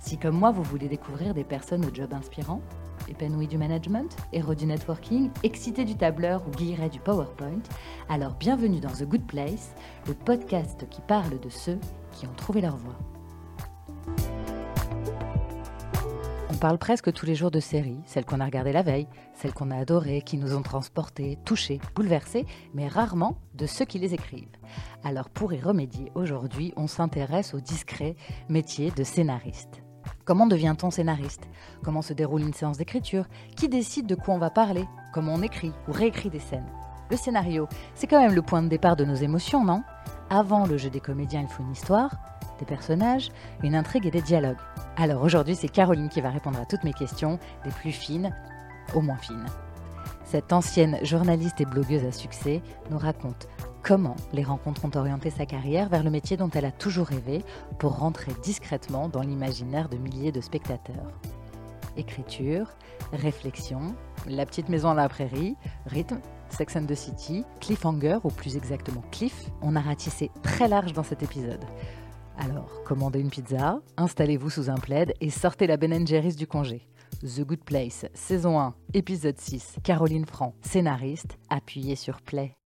Si comme moi vous voulez découvrir des personnes au job inspirant, épanouies du management, héros du networking, excités du tableur ou guillerets du PowerPoint, alors bienvenue dans The Good Place, le podcast qui parle de ceux qui ont trouvé leur voie. On parle presque tous les jours de séries, celles qu'on a regardées la veille, celles qu'on a adorées, qui nous ont transportés, touchés, bouleversés, mais rarement de ceux qui les écrivent. Alors pour y remédier, aujourd'hui, on s'intéresse au discret métier de scénariste. Comment devient-on scénariste? Comment se déroule une séance d'écriture? Qui décide de quoi on va parler? Comment on écrit ou réécrit des scènes? Le scénario, c'est quand même le point de départ de nos émotions, non? Avant le jeu des comédiens, il faut une histoire, des personnages, une intrigue et des dialogues. Alors aujourd'hui, c'est Caroline qui va répondre à toutes mes questions, des plus fines aux moins fines. Cette ancienne journaliste et blogueuse à succès nous raconte comment les rencontres ont orienté sa carrière vers le métier dont elle a toujours rêvé pour rentrer discrètement dans l'imaginaire de milliers de spectateurs. Écriture, réflexion, La petite maison à la prairie, rythme, Sex and the City, cliffhanger ou plus exactement cliff, on a ratissé très large dans cet épisode. Alors, commandez une pizza, installez-vous sous un plaid et sortez la Ben du congé. The Good Place, saison 1, épisode 6. Caroline Franc, scénariste, appuyez sur Play.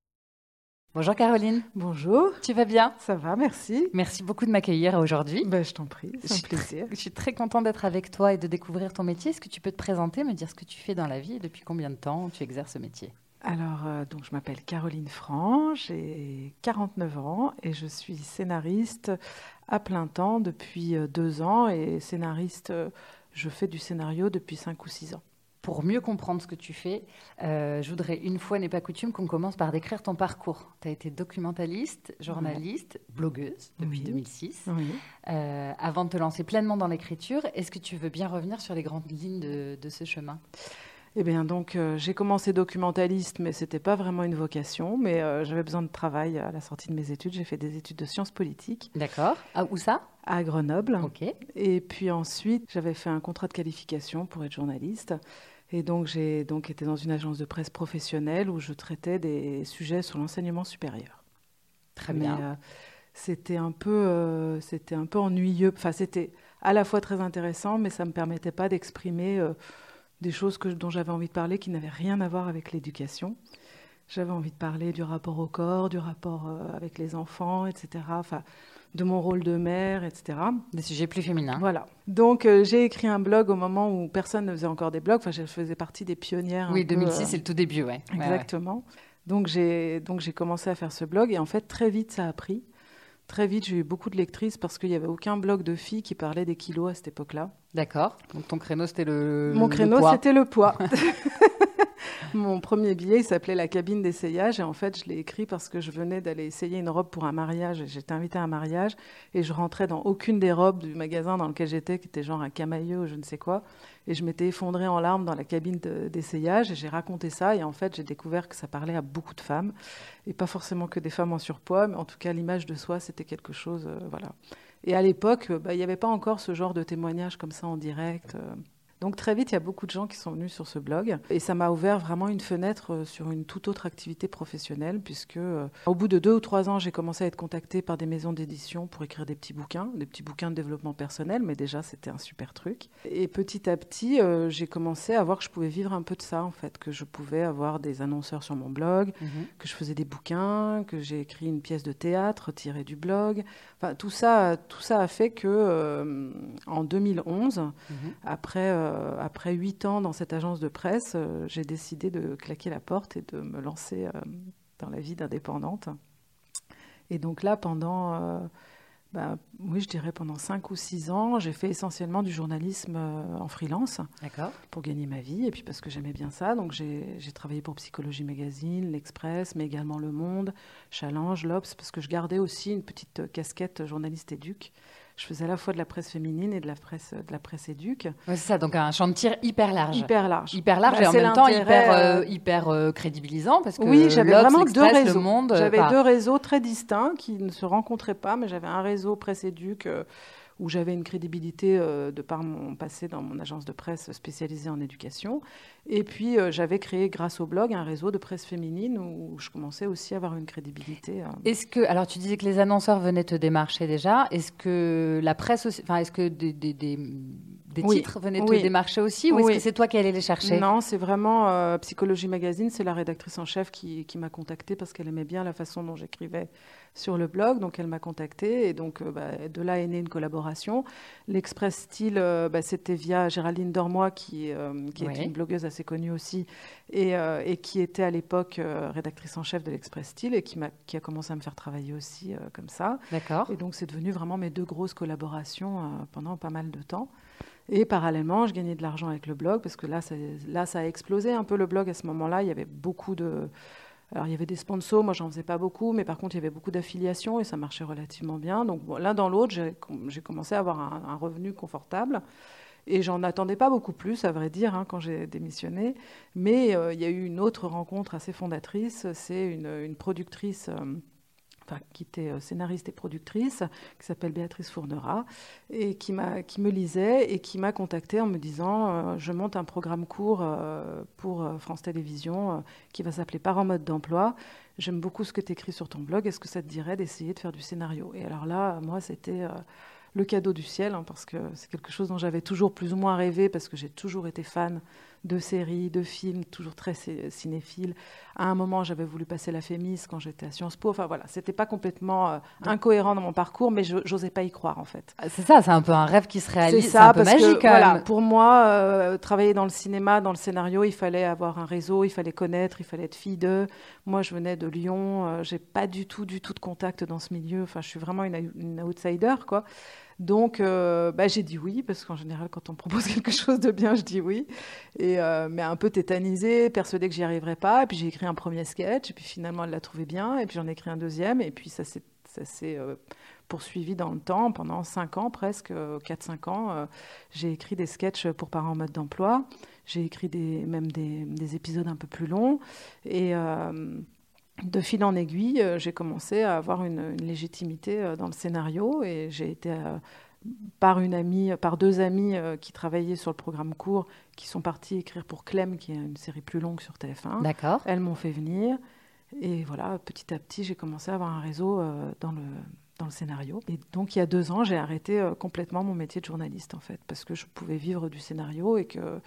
Bonjour Caroline. Bonjour. Tu vas bien? Ça va, merci. Merci beaucoup de m'accueillir aujourd'hui. Ben, je t'en prie, c'est un plaisir. Je suis très contente d'être avec toi et de découvrir ton métier. Est-ce que tu peux te présenter, me dire ce que tu fais dans la vie et depuis combien de temps tu exerces ce métier? Alors, euh, donc, je m'appelle Caroline Franc, j'ai 49 ans et je suis scénariste à plein temps depuis euh, deux ans et scénariste, euh, je fais du scénario depuis cinq ou six ans. Pour mieux comprendre ce que tu fais, euh, je voudrais une fois n'est pas coutume qu'on commence par décrire ton parcours. Tu as été documentaliste, journaliste, blogueuse depuis Oui. 2006. Oui. Euh, avant de te lancer pleinement dans l'écriture, est-ce que tu veux bien revenir sur les grandes lignes de, de ce chemin? Eh bien, donc, euh, j'ai commencé documentaliste, mais c'était pas vraiment une vocation, mais euh, j'avais besoin de travail à la sortie de mes études. J'ai fait des études de sciences politiques D'accord. Ah, où ça? À Grenoble. Ok. Et puis ensuite, j'avais fait un contrat de qualification pour être journaliste. Et donc, j'ai donc été dans une agence de presse professionnelle où je traitais des sujets sur l'enseignement supérieur. Très Mais bien. euh, c'était un peu, euh, c'était un peu ennuyeux. Enfin, c'était à la fois très intéressant, mais ça me permettait pas d'exprimer euh, des choses que, dont j'avais envie de parler qui n'avaient rien à voir avec l'éducation. J'avais envie de parler du rapport au corps, du rapport avec les enfants, etc. Enfin, de mon rôle de mère, etc. Des sujets plus féminins. Voilà. Donc euh, j'ai écrit un blog au moment où personne ne faisait encore des blogs. Enfin, je faisais partie des pionnières. Oui, peu, 2006, euh, c'est le tout début, ouais. Ouais, ouais. Exactement. Donc j'ai donc j'ai commencé à faire ce blog et en fait très vite ça a pris. Très vite j'ai eu beaucoup de lectrices parce qu'il n'y avait aucun blog de filles qui parlait des kilos à cette époque-là. D'accord. Donc ton créneau, c'était le. Mon le créneau c'était le poids. Mon premier billet il s'appelait la cabine d'essayage et en fait je l'ai écrit parce que je venais d'aller essayer une robe pour un mariage. J'étais invitée à un mariage et je rentrais dans aucune des robes du magasin dans lequel j'étais qui était genre un camailleux ou je ne sais quoi. Et je m'étais effondrée en larmes dans la cabine de- d'essayage et j'ai raconté ça. Et en fait, j'ai découvert que ça parlait à beaucoup de femmes. Et pas forcément que des femmes en surpoids, mais en tout cas, l'image de soi, c'était quelque chose. euh, voilà. Et à l'époque, bah, il n'y avait pas encore ce genre de témoignage comme ça en direct. euh. Donc très vite, il y a beaucoup de gens qui sont venus sur ce blog. Et ça m'a ouvert vraiment une fenêtre euh, sur une toute autre activité professionnelle, puisque euh, au bout de deux ou trois ans, j'ai commencé à être contactée par des maisons d'édition pour écrire des petits bouquins, des petits bouquins de développement personnel, mais déjà, c'était un super truc. Et petit à petit, euh, j'ai commencé à voir que je pouvais vivre un peu de ça, en fait, que je pouvais avoir des annonceurs sur mon blog, Mhm. que je faisais des bouquins, que j'ai écrit une pièce de théâtre tirée du blog. Enfin, tout ça, tout ça a fait que, euh, en 2011, Mhm. après euh, après huit ans dans cette agence de presse, euh, j'ai décidé de claquer la porte et de me lancer euh, dans la vie d'indépendante. Et donc là, pendant, bah, oui, je dirais pendant cinq ou six ans, j'ai fait essentiellement du journalisme en freelance pour gagner ma vie et puis parce que j'aimais bien ça. Donc j'ai travaillé pour Psychologie Magazine, l'Express, mais également Le Monde, Challenge, l'Obs, parce que je gardais aussi une petite casquette journaliste éduc. Je faisais à la fois de la presse féminine et de la presse, de la presse éduque. c'est ça, donc un champ de tir hyper large. Hyper large. Hyper large bah, et en même temps hyper, euh, hyper euh, crédibilisant parce que oui, j'avais vraiment deux réseaux. Monde, j'avais deux réseaux très distincts qui ne se rencontraient pas, mais j'avais un réseau presse éduque où j'avais une crédibilité euh, de par mon passé dans mon agence de presse spécialisée en éducation. Et puis, euh, j'avais créé, grâce au blog, un réseau de presse féminine où je commençais aussi à avoir une crédibilité. Euh. Est-ce que, alors tu disais que les annonceurs venaient te démarcher déjà. Est-ce que la presse aussi, enfin, est-ce que des, des, des, titres venaient te démarcher aussi ou est-ce que c'est toi qui allais les chercher? Non, c'est vraiment Psychologie Magazine, c'est la rédactrice en chef qui, qui m'a contactée parce qu'elle aimait bien la façon dont j'écrivais sur le blog. Donc elle m'a contactée et donc euh, bah, de là est née une collaboration. L'Express Style, euh, bah, c'était via Géraldine Dormois qui, euh, est une blogueuse assez connue aussi et, et qui était à l'époque rédactrice en chef de l'Express Style et qui, a, qui a commencé à me faire travailler aussi comme ça. D'accord. Et donc c'est devenu vraiment mes deux grosses collaborations pendant pas mal de temps. Et parallèlement, je gagnais de l'argent avec le blog parce que là ça, là, ça a explosé un peu le blog à ce moment-là. Il y avait beaucoup de, alors il y avait des sponsors, moi j'en faisais pas beaucoup, mais par contre il y avait beaucoup d'affiliations et ça marchait relativement bien. Donc l'un dans l'autre, j'ai commencé à avoir un, revenu confortable. Et j'en attendais pas beaucoup plus, à vrai dire, hein, quand j'ai démissionné. Mais euh, il y a eu une autre rencontre assez fondatrice. C'est une, productrice euh, qui était euh, scénariste et productrice, qui s'appelle Béatrice Fournera, et qui, qui me lisait et qui m'a contactée en me disant euh, Je monte un programme court euh, pour France Télévisions qui va s'appeler Par en mode d'emploi. J'aime beaucoup ce que tu écris sur ton blog. Est-ce que ça te dirait d'essayer de faire du scénario? Et alors là, moi, c'était le cadeau du ciel, hein, parce que c'est quelque chose dont j'avais toujours plus ou moins rêvé, parce que j'ai toujours été fan de séries, de films, toujours très cinéphile. À un moment, j'avais voulu passer la Fémis quand j'étais à Sciences Po. Enfin voilà, c'était pas complètement euh, incohérent dans mon parcours, mais j'osais pas y croire en fait. Ah, c'est ça, c'est un peu un rêve qui se réalise. C'est un peu magique. voilà, pour moi, euh, travailler dans le cinéma, dans le scénario, il fallait avoir un réseau, il fallait connaître, il fallait être fille d'eux. Moi, je venais de Lyon, euh, j'ai pas du tout, du tout de contact dans ce milieu. Enfin, je suis vraiment une, une outsider, quoi. Donc, euh, bah, j'ai dit oui, parce qu'en général, quand on me propose quelque chose de bien, je dis oui. Et, euh, mais un peu tétanisée, persuadée que j'y arriverais pas. Et puis, j'ai écrit un premier sketch, et puis finalement, elle l'a trouvé bien. Et puis, j'en ai écrit un deuxième, et puis ça s'est, euh, poursuivi dans le temps. Pendant cinq ans, presque, 4-5 ans, j'ai écrit des sketchs pour parents en mode d'emploi. J'ai écrit même des, des, épisodes un peu plus longs. Et de fil en aiguille, euh, j'ai commencé à avoir une, légitimité euh, dans le scénario et j'ai été euh, par une amie, par deux amies qui travaillaient sur le programme court, qui sont parties écrire pour Clem, qui est une série plus longue sur TF1. D'accord. Elles m'ont fait venir et voilà, petit à petit, j'ai commencé à avoir un réseau dans le dans le scénario. Et donc il y a deux ans, j'ai arrêté complètement mon métier de journaliste en fait, parce que je pouvais vivre du scénario et que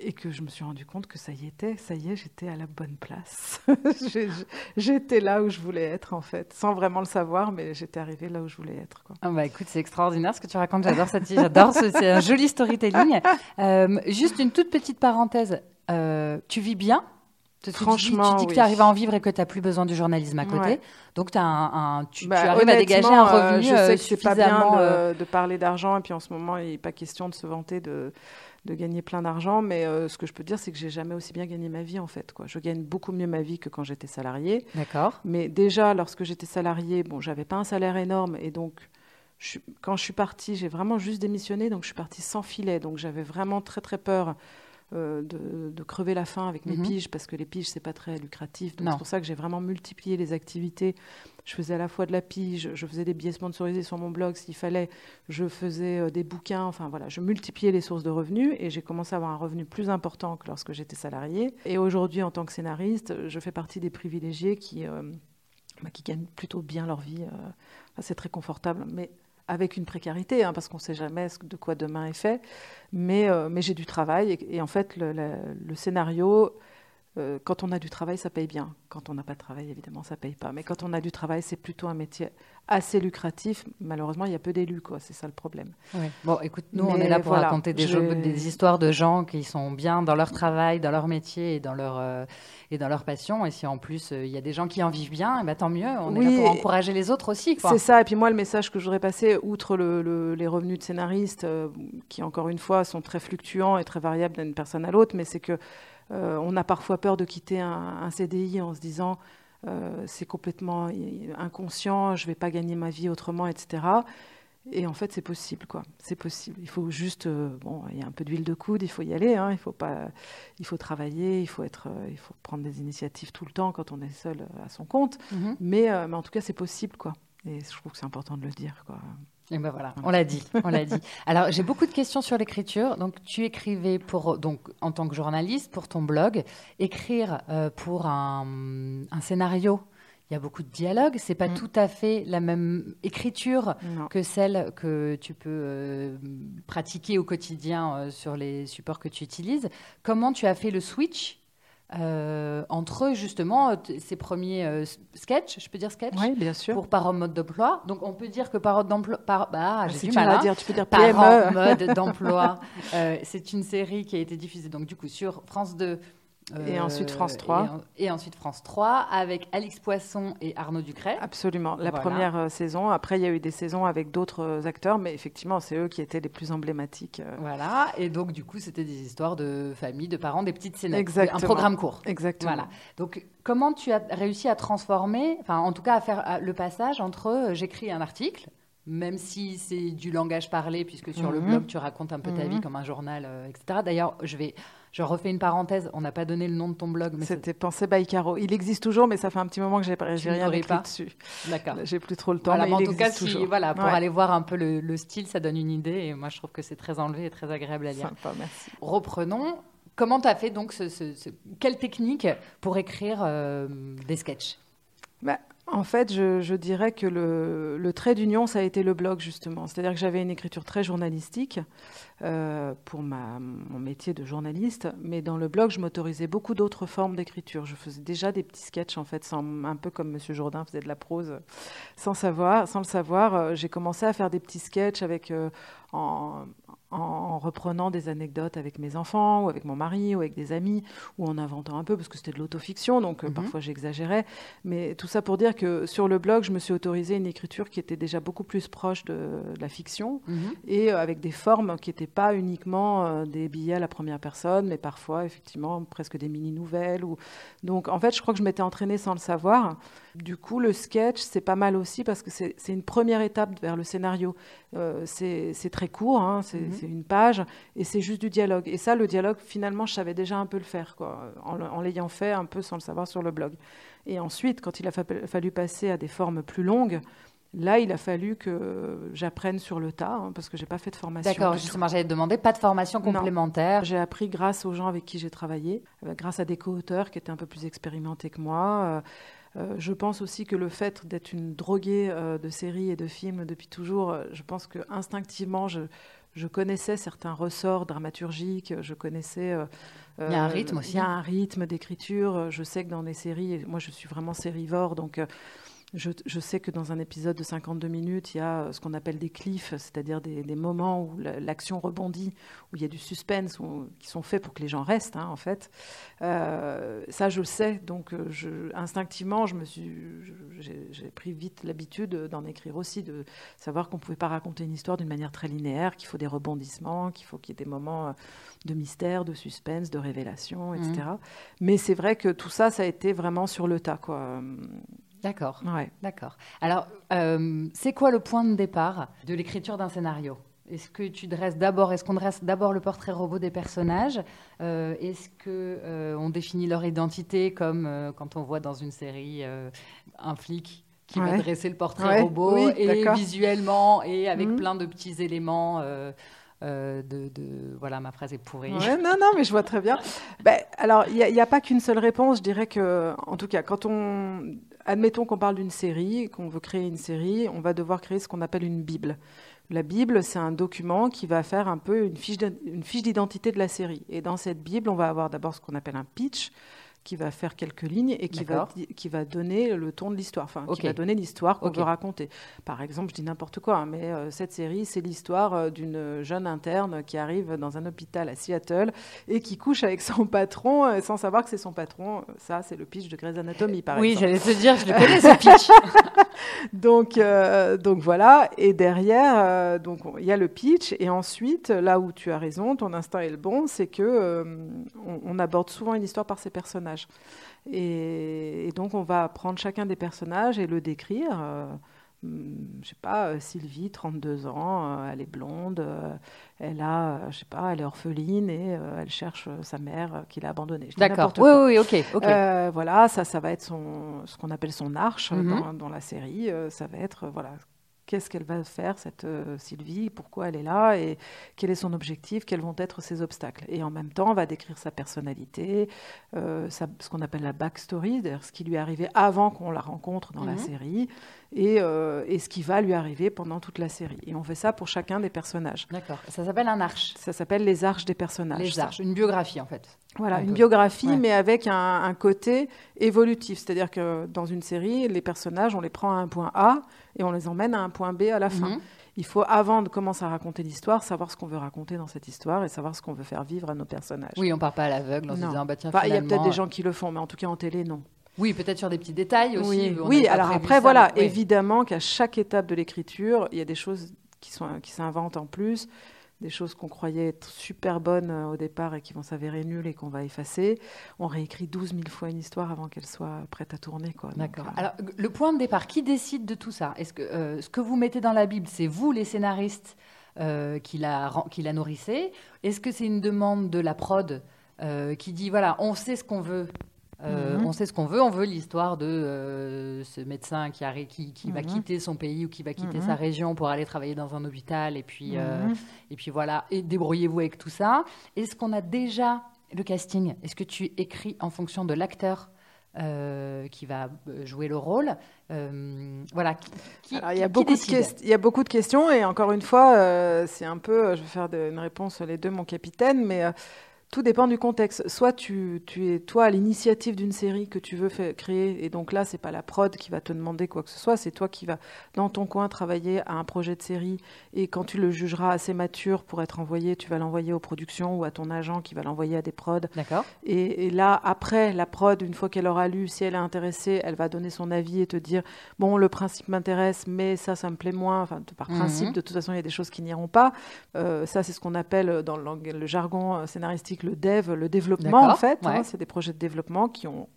et que je me suis rendu compte que ça y était, ça y est, j'étais à la bonne place. j'étais là où je voulais être en fait, sans vraiment le savoir, mais j'étais arrivée là où je voulais être. Quoi. Ah bah écoute, c'est extraordinaire ce que tu racontes, j'adore cette j'adore, c'est un joli storytelling. Euh, juste une toute petite parenthèse, euh, tu vis bien? Franchement, tu dis, que tu arrives à en vivre et que tu n'as plus besoin du journalisme à côté. Donc as un, tu, bah, arrives à dégager un euh, revenu. je sais que c'est pas bien de, de parler d'argent et puis en ce moment il n'est pas question de se vanter de, de gagner plein d'argent, mais euh, ce que je peux dire, c'est que j'ai jamais aussi bien gagné ma vie en fait. Quoi. Je gagne beaucoup mieux ma vie que quand j'étais salarié. D'accord. Mais déjà, lorsque j'étais salarié, bon, j'avais pas un salaire énorme et donc quand je suis partie, j'ai vraiment juste démissionné, donc je suis partie sans filet, donc j'avais vraiment très très peur euh, de, crever la faim avec mes mhm. piges parce que les piges c'est pas très lucratif. Donc c'est pour ça que j'ai vraiment multiplié les activités. Je faisais à la fois de la pige, je faisais des billets sponsorisés sur mon blog s'il fallait, je faisais euh, des bouquins. Enfin voilà, je multipliais les sources de revenus et j'ai commencé à avoir un revenu plus important que lorsque j'étais salarié. Et aujourd'hui, en tant que scénariste, je fais partie des privilégiés qui euh, bah, qui gagnent plutôt bien leur vie. c'est très confortable, mais avec une précarité, hein, parce qu'on ne sait jamais de quoi demain est fait. Mais, euh, mais j'ai du travail et, en fait, le scénario, euh, quand on a du travail, ça paye bien. Quand on n'a pas de travail, évidemment, ça paye pas. Mais quand on a du travail, c'est plutôt un métier assez lucratif. Malheureusement, il y a peu d'élus, quoi. C'est ça le problème. Bon, écoute, nous, on est là pour raconter des, des, histoires de gens qui sont bien dans leur travail, dans leur métier et dans leur, euh, et dans leur passion. Et si en plus, euh, il y a des gens qui en vivent bien, eh ben, tant mieux. On est là pour encourager les autres aussi. C'est ça. Et puis moi, le message que je voudrais passer, outre le, les revenus de scénariste, qui encore une fois sont très fluctuants et très variables d'une personne à l'autre, mais c'est que on a parfois peur de quitter un, CDI en se disant euh, c'est complètement inconscient, je ne vais pas gagner ma vie autrement, etc. Et en fait, c'est possible, quoi. C'est possible. Il faut juste, euh, bon, il y a un peu d'huile de coude, il faut y aller, hein. il faut pas, il faut travailler, il faut être, euh, il faut prendre des initiatives tout le temps quand on est seul euh, à son compte. Mhm. Mais, mais en tout cas, c'est possible, quoi. Et je trouve que c'est important de le dire, quoi. Et ben voilà, on l'a dit, on l'a dit. Alors j'ai beaucoup de questions sur l'écriture. Donc tu écrivais pour donc en tant que journaliste pour ton blog, écrire pour un, un scénario il y a beaucoup de dialogues. C'est pas mm. tout à fait la même écriture que celle que tu peux euh, pratiquer au quotidien euh, sur les supports que tu utilises. Comment tu as fait le switch euh, entre justement ces premiers sketchs, je peux dire sketch Oui, bien sûr. Pour par mode d'emploi. Donc on peut dire que par d'emploi. Par, bah, ah, j'ai du mal à hein. dire. Tu peux dire PME. mode d'emploi. c'est une série qui a été diffusée donc du coup sur France 2 et ensuite France 3. Et, ensuite France 3 avec Alix Poisson et Arnaud Ducret. Absolument, la première euh, saison. Après, il y a eu des saisons avec d'autres euh, acteurs, mais effectivement, c'est eux qui étaient les plus emblématiques. Euh. Voilà, et donc du coup, c'était des histoires de famille, de parents, des petites scènes. Exactement. Un programme court. Exactement. Voilà. Donc, comment tu as réussi à transformer, enfin, en tout cas, à faire le passage entre j'écris un article, même si c'est du langage parlé, puisque sur le mhm. blog, tu racontes un peu ta vie mhm. comme un journal, etc. D'ailleurs, je vais je refais une parenthèse, on n'a pas donné le nom de ton blog. mais C'était Pensée by Caro. Il existe toujours, mais ça fait un petit moment que j'ai rien écrit pas. dessus. D'accord. J'ai plus trop le temps, mais, en tout cas, toujours. voilà, pour aller voir un peu le, style, ça donne une idée. Et moi, je trouve que c'est très enlevé et très agréable à lire. Sympa, merci. Reprenons. Comment tu as fait donc ce, Quelle technique pour écrire euh, des sketchs? Bah, en fait, je, dirais que le, trait d'union, ça a été le blog, justement. C'est-à-dire que j'avais une écriture très journalistique euh, pour mon métier de journaliste, mais dans le blog, je m'autorisais beaucoup d'autres formes d'écriture. Je faisais déjà des petits sketchs, en fait, un peu comme M. Jourdain faisait de la prose, sans, savoir, sans le savoir. Euh, j'ai commencé à faire des petits sketchs avec, euh, en, en reprenant des anecdotes avec mes enfants ou avec mon mari ou avec des amis ou en inventant un peu parce que c'était de l'autofiction donc euh, mhm. parfois j'exagérais mais tout ça pour dire que sur le blog je me suis autorisé une écriture qui était déjà beaucoup plus proche de, la fiction mhm. et euh, avec des formes qui n'étaient pas uniquement euh, des billets à la première personne mais parfois effectivement presque des mini nouvelles ou donc en fait je crois que je m'étais entraînée sans le savoir du coup, le sketch, c'est pas mal aussi parce que c'est une première étape vers le scénario. Euh, c'est très court, hein, mhm. C'est une page, et c'est juste du dialogue. Et ça, le dialogue, finalement, je savais déjà un peu le faire, quoi, en, l'ayant fait un peu sans le savoir sur le blog. Et ensuite, quand il a fallu passer à des formes plus longues, Là, il a fallu que j'apprenne sur le tas, hein, parce que j'ai pas fait de formation. D'accord, justement, j'allais te demander, pas de formation complémentaire. J'ai appris grâce aux gens avec qui j'ai travaillé, euh, grâce à des co-auteurs qui étaient un peu plus expérimentés que moi. Euh, euh, je pense aussi que le fait d'être une droguée euh, de séries et de films depuis toujours, je pense que instinctivement, je, connaissais certains ressorts dramaturgiques, je connaissais. il y a un rythme aussi. Il y a un rythme d'écriture. Je sais que dans les séries, moi je suis vraiment sérivore, donc je, sais que dans un épisode de 52 minutes, il y a euh, ce qu'on appelle des cliffs, c'est-à-dire des, moments où l'action rebondit, où il y a du suspense, qui sont faits pour que les gens restent, hein, en fait. Euh, ça, je le sais. Donc, euh, je, instinctivement, je me suis, j'ai pris vite l'habitude d'en écrire aussi, de savoir qu'on ne pouvait pas raconter une histoire d'une manière très linéaire, qu'il faut des rebondissements, qu'il faut qu'il y ait des moments de mystère, de suspense, de révélation, etc. Mmh. Mais c'est vrai que tout ça, ça a été vraiment sur le tas, quoi. D'accord. Ouais. D'accord. Alors, euh, c'est quoi le point de départ de l'écriture d'un scénario? Est-ce que tu dresses d'abord, est-ce qu'on dresse d'abord le portrait robot des personnages? Euh, Est-ce que euh, on définit leur identité comme quand on voit dans une série un flic qui va dresser le portrait robot et visuellement et avec mmh. plein de petits éléments de, de, voilà ma phrase est pourrie. non non mais je vois très bien. ben, alors il n'y a, a, pas qu'une seule réponse. Je dirais que en tout cas quand on admettons qu'on parle d'une série, qu'on veut créer une série, on va devoir créer ce qu'on appelle une Bible. La Bible, c'est un document qui va faire un peu une fiche d'identité de la série. Et dans cette Bible, on va avoir d'abord ce qu'on appelle un pitch, qui va faire quelques lignes et qui va, qui va donner le ton de l'histoire, enfin, qui va donner l'histoire qu'on veut raconter. Par exemple, je dis n'importe quoi, hein, mais euh, cette série, c'est l'histoire euh, d'une jeune interne qui arrive dans un hôpital à Seattle et qui couche avec son patron euh, sans savoir que c'est son patron. Ça, c'est le pitch de Grey's Anatomy, par oui, exemple. Oui, j'allais te dire, je le connais ce pitch. donc, donc voilà, et derrière, donc il y a le pitch, et ensuite, là où tu as raison, ton instinct est le bon, c'est que on aborde souvent une histoire par ses personnages. Et, donc, on va prendre chacun des personnages et le décrire. Euh, hum, je sais pas, Sylvie, 32 ans, elle est blonde, elle a, je sais pas, elle est orpheline et elle cherche sa mère qui l'a abandonnée. D'accord. Oui, oui, ok, ok. voilà, ça, ça va être son, ce qu'on appelle son arche Mhm. dans, dans la série. ça va être, voilà, qu'est-ce qu'elle va faire, cette Sylvie, pourquoi elle est là et quel est son objectif, quels vont être ses obstacles. Et en même temps, on va décrire sa personnalité, euh, sa- ce qu'on appelle la backstory, c'est-à-dire ce qui lui est arrivé avant qu'on la rencontre dans la Mhm. série et, euh, et ce qui va lui arriver pendant toute la série. Et on fait ça pour chacun des personnages. D'accord. Ça s'appelle un arche. Ça s'appelle les arches des personnages. Les ça. arches. Une biographie, en fait. Voilà, Un une peu. biographie, Ouais. mais avec un, un côté évolutif. C'est-à-dire que dans une série, les personnages, on les prend à un point A et on les emmène à un point B à la fin. Mhm. Il faut, avant de commencer à raconter l'histoire, savoir ce qu'on veut raconter dans cette histoire et savoir ce qu'on veut faire vivre à nos personnages. Oui, on part pas à l'aveugle en se disant, bah tiens, il y a peut-être des gens qui le font, mais en tout cas en télé, non. Oui, peut-être sur des petits détails aussi. oui, alors après, ça, voilà, mais- évidemment qu'à chaque étape de l'écriture, il y a des choses qui, sont, qui s'inventent en plus, des choses qu'on croyait être super bonnes euh, au départ et qui vont s'avérer nulles et qu'on va effacer. On réécrit 12 000 fois une histoire avant qu'elle soit prête à tourner. D'accord. euh, Alors, le point de départ, qui décide de tout ça? Est-ce que euh, ce que vous mettez dans la Bible, c'est vous, les scénaristes, euh, qui, la, qui la nourrissez? Est-ce que c'est une demande de la prod qui dit voilà, on sait ce qu'on veut euh, Mhm. On sait ce qu'on veut, on veut l'histoire de euh, ce médecin qui, arri- qui, qui va Mhm. quitter son pays ou qui va quitter Mhm. sa région pour aller travailler dans un hôpital et puis, euh, Mhm. et puis voilà, et débrouillez-vous avec tout ça. Est-ce qu'on a déjà le casting? Est-ce que tu écris en fonction de l'acteur euh, qui va jouer le rôle? Euh, Voilà. Qui, Alors, il, y a beaucoup de il y a beaucoup de questions et encore une fois, euh, c'est un peu, je vais faire de- une réponse les deux, mon capitaine, mais tout dépend du contexte. Soit tu, tu es toi à l'initiative d'une série que tu veux faire- créer et donc là, c'est pas la prod qui va te demander quoi que ce soit, c'est toi qui vas dans ton coin travailler à un projet de série et quand tu le jugeras assez mature pour être envoyé, tu vas l'envoyer aux productions ou à ton agent qui va l'envoyer à des prods D'accord. et, et là, après, la prod, une fois qu'elle aura lu, si elle est intéressée, elle va donner son avis et te dire bon, le principe m'intéresse, mais ça, ça me plaît moins. Enfin, par Mhm. principe, de toute façon, il y a des choses qui n'iront pas. Euh, ça, c'est ce qu'on appelle dans le, jargon euh, le dev, le développement, en fait. hein. c'est des projets de développement qui ont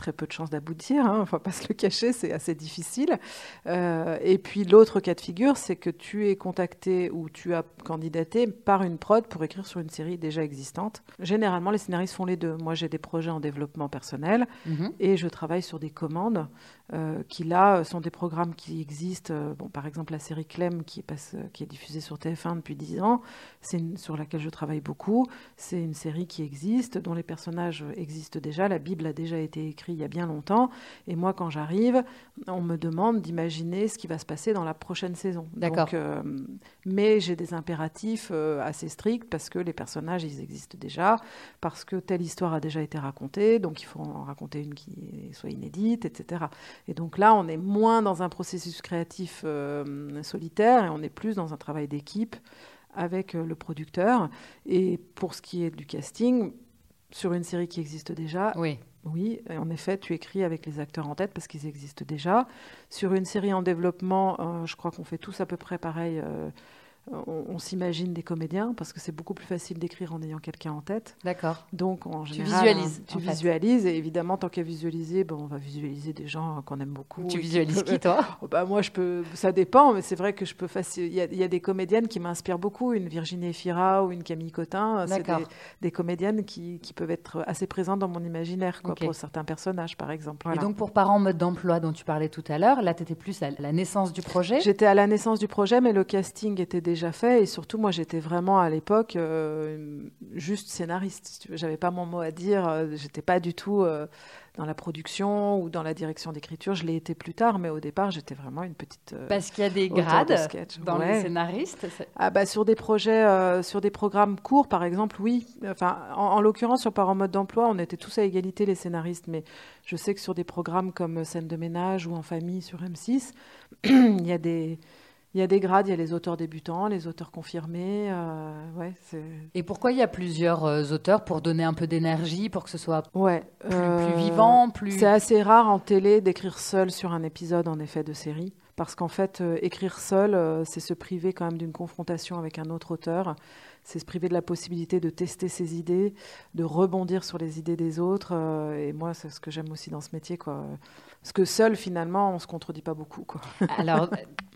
très peu de chances d'aboutir, hein, on va pas se le cacher, c'est assez difficile. Euh, et puis l'autre cas de figure, c'est que tu es contacté ou tu as candidaté par une prod pour écrire sur une série déjà existante. Généralement, les scénaristes font les deux. Moi, j'ai des projets en développement personnel Mhm. et je travaille sur des commandes euh, qui, là, sont des programmes qui existent. Euh, bon, par exemple, la série Clem, qui, passe, qui est diffusée sur TF1 depuis 10 ans, c'est une- sur laquelle je travaille beaucoup. C'est une série qui existe, dont les personnages existent déjà. La Bible a déjà été écrite il y a bien longtemps. Et moi, quand j'arrive, on me demande d'imaginer ce qui va se passer dans la prochaine saison. D'accord. Euh, mais j'ai des impératifs euh, assez stricts parce que les personnages, ils existent déjà, parce que telle histoire a déjà été racontée, donc il faut en raconter une qui soit inédite, etc. Et donc là, on est moins dans un processus créatif euh, solitaire et on est plus dans un travail d'équipe avec le producteur. Et pour ce qui est du casting, sur une série qui existe déjà, Oui. Oui, en effet, tu écris avec les acteurs en tête parce qu'ils existent déjà. Sur une série en développement, euh, je crois qu'on fait tous à peu près pareil. euh, on on s'imagine des comédiens parce que c'est beaucoup plus facile d'écrire en ayant quelqu'un en tête. D'accord. Donc, en Tu général, visualises, tu en fait. visualises et évidemment, tant qu'à visualiser, bon, on va visualiser des gens qu'on aime beaucoup. Tu qui visualises qui, toi? Bah, moi, je peux. Ça dépend, mais c'est vrai que je peux facile. Il y, a, il y a des comédiennes qui m'inspirent beaucoup, une Virginie Efira ou une Camille Cotin. C'est D'accord. des, des comédiennes qui, qui peuvent être assez présentes dans mon imaginaire, quoi, pour certains personnages, par exemple. Et donc, pour parents en mode d'emploi dont tu parlais tout à l'heure, là, tu étais plus à la naissance du projet? J'étais à la naissance du projet, mais le casting était déjà fait. Et surtout, moi, j'étais vraiment à l'époque euh, juste scénariste. J'avais pas mon mot à dire. euh, J'étais pas du tout euh, dans la production ou dans la direction d'écriture. Je l'ai été plus tard, mais au départ, j'étais vraiment une petite. euh, Parce qu'il y a des grades de dans les scénaristes. Ah bah sur des projets, sur des programmes courts par exemple, oui. Enfin, en, en l'occurrence sur Par en mode d'emploi, on était tous à égalité les scénaristes, mais je sais que sur des programmes comme Scène de ménage ou En famille sur M6, il y a des il y a des grades, il y a les auteurs débutants, les auteurs confirmés. euh, ouais, Et pourquoi il y a plusieurs euh, auteurs pour donner un peu d'énergie, pour que ce soit ouais, plus, euh, plus vivant, plus... C'est assez rare en télé d'écrire seul sur un épisode en effet de série parce qu'en fait, euh, écrire seul, euh, c'est se priver quand même d'une confrontation avec un autre auteur, c'est se priver de la possibilité de tester ses idées, de rebondir sur les idées des autres, euh, et moi, c'est ce que j'aime aussi dans ce métier, quoi. Parce que seul, finalement, on se contredit pas beaucoup, quoi. Alors,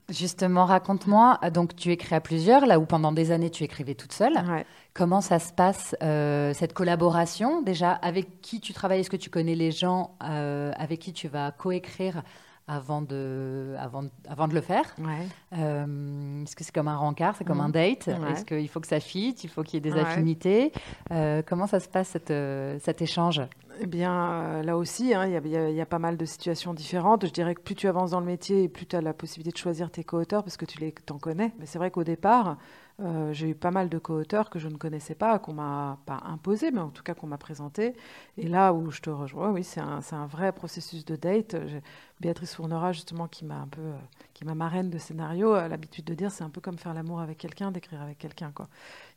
justement, raconte-moi, donc tu écris à plusieurs, là où pendant des années tu écrivais toute seule. Ouais. Comment ça se passe, euh, cette collaboration Déjà, avec qui tu travailles? Est-ce que tu connais les gens euh, avec qui tu vas coécrire avant de, avant, avant de le faire Ouais. Euh, Est-ce que c'est comme un rencard C'est comme un date? Ouais. Est-ce qu'il faut que ça fit Il faut qu'il y ait des Ouais. affinités? Euh, Comment ça se passe, cette, euh, cet échange? Eh bien, euh, là aussi, hein, il y, a- y y pas mal de situations différentes. Je dirais que plus tu avances dans le métier, plus tu as la possibilité de choisir tes co-auteurs parce que tu les t'en connais. Mais c'est vrai qu'au départ, euh, j'ai eu pas mal de co-auteurs que je ne connaissais pas, qu'on m'a pas imposé, mais en tout cas qu'on m'a présenté. Et là où je te rejoins, oui, c'est un, vrai processus de date. Béatrice Fournera, justement, qui m'a un peu, euh, qui m'a marraine de scénario, a l'habitude de dire c'est un peu comme faire l'amour avec quelqu'un, d'écrire avec quelqu'un.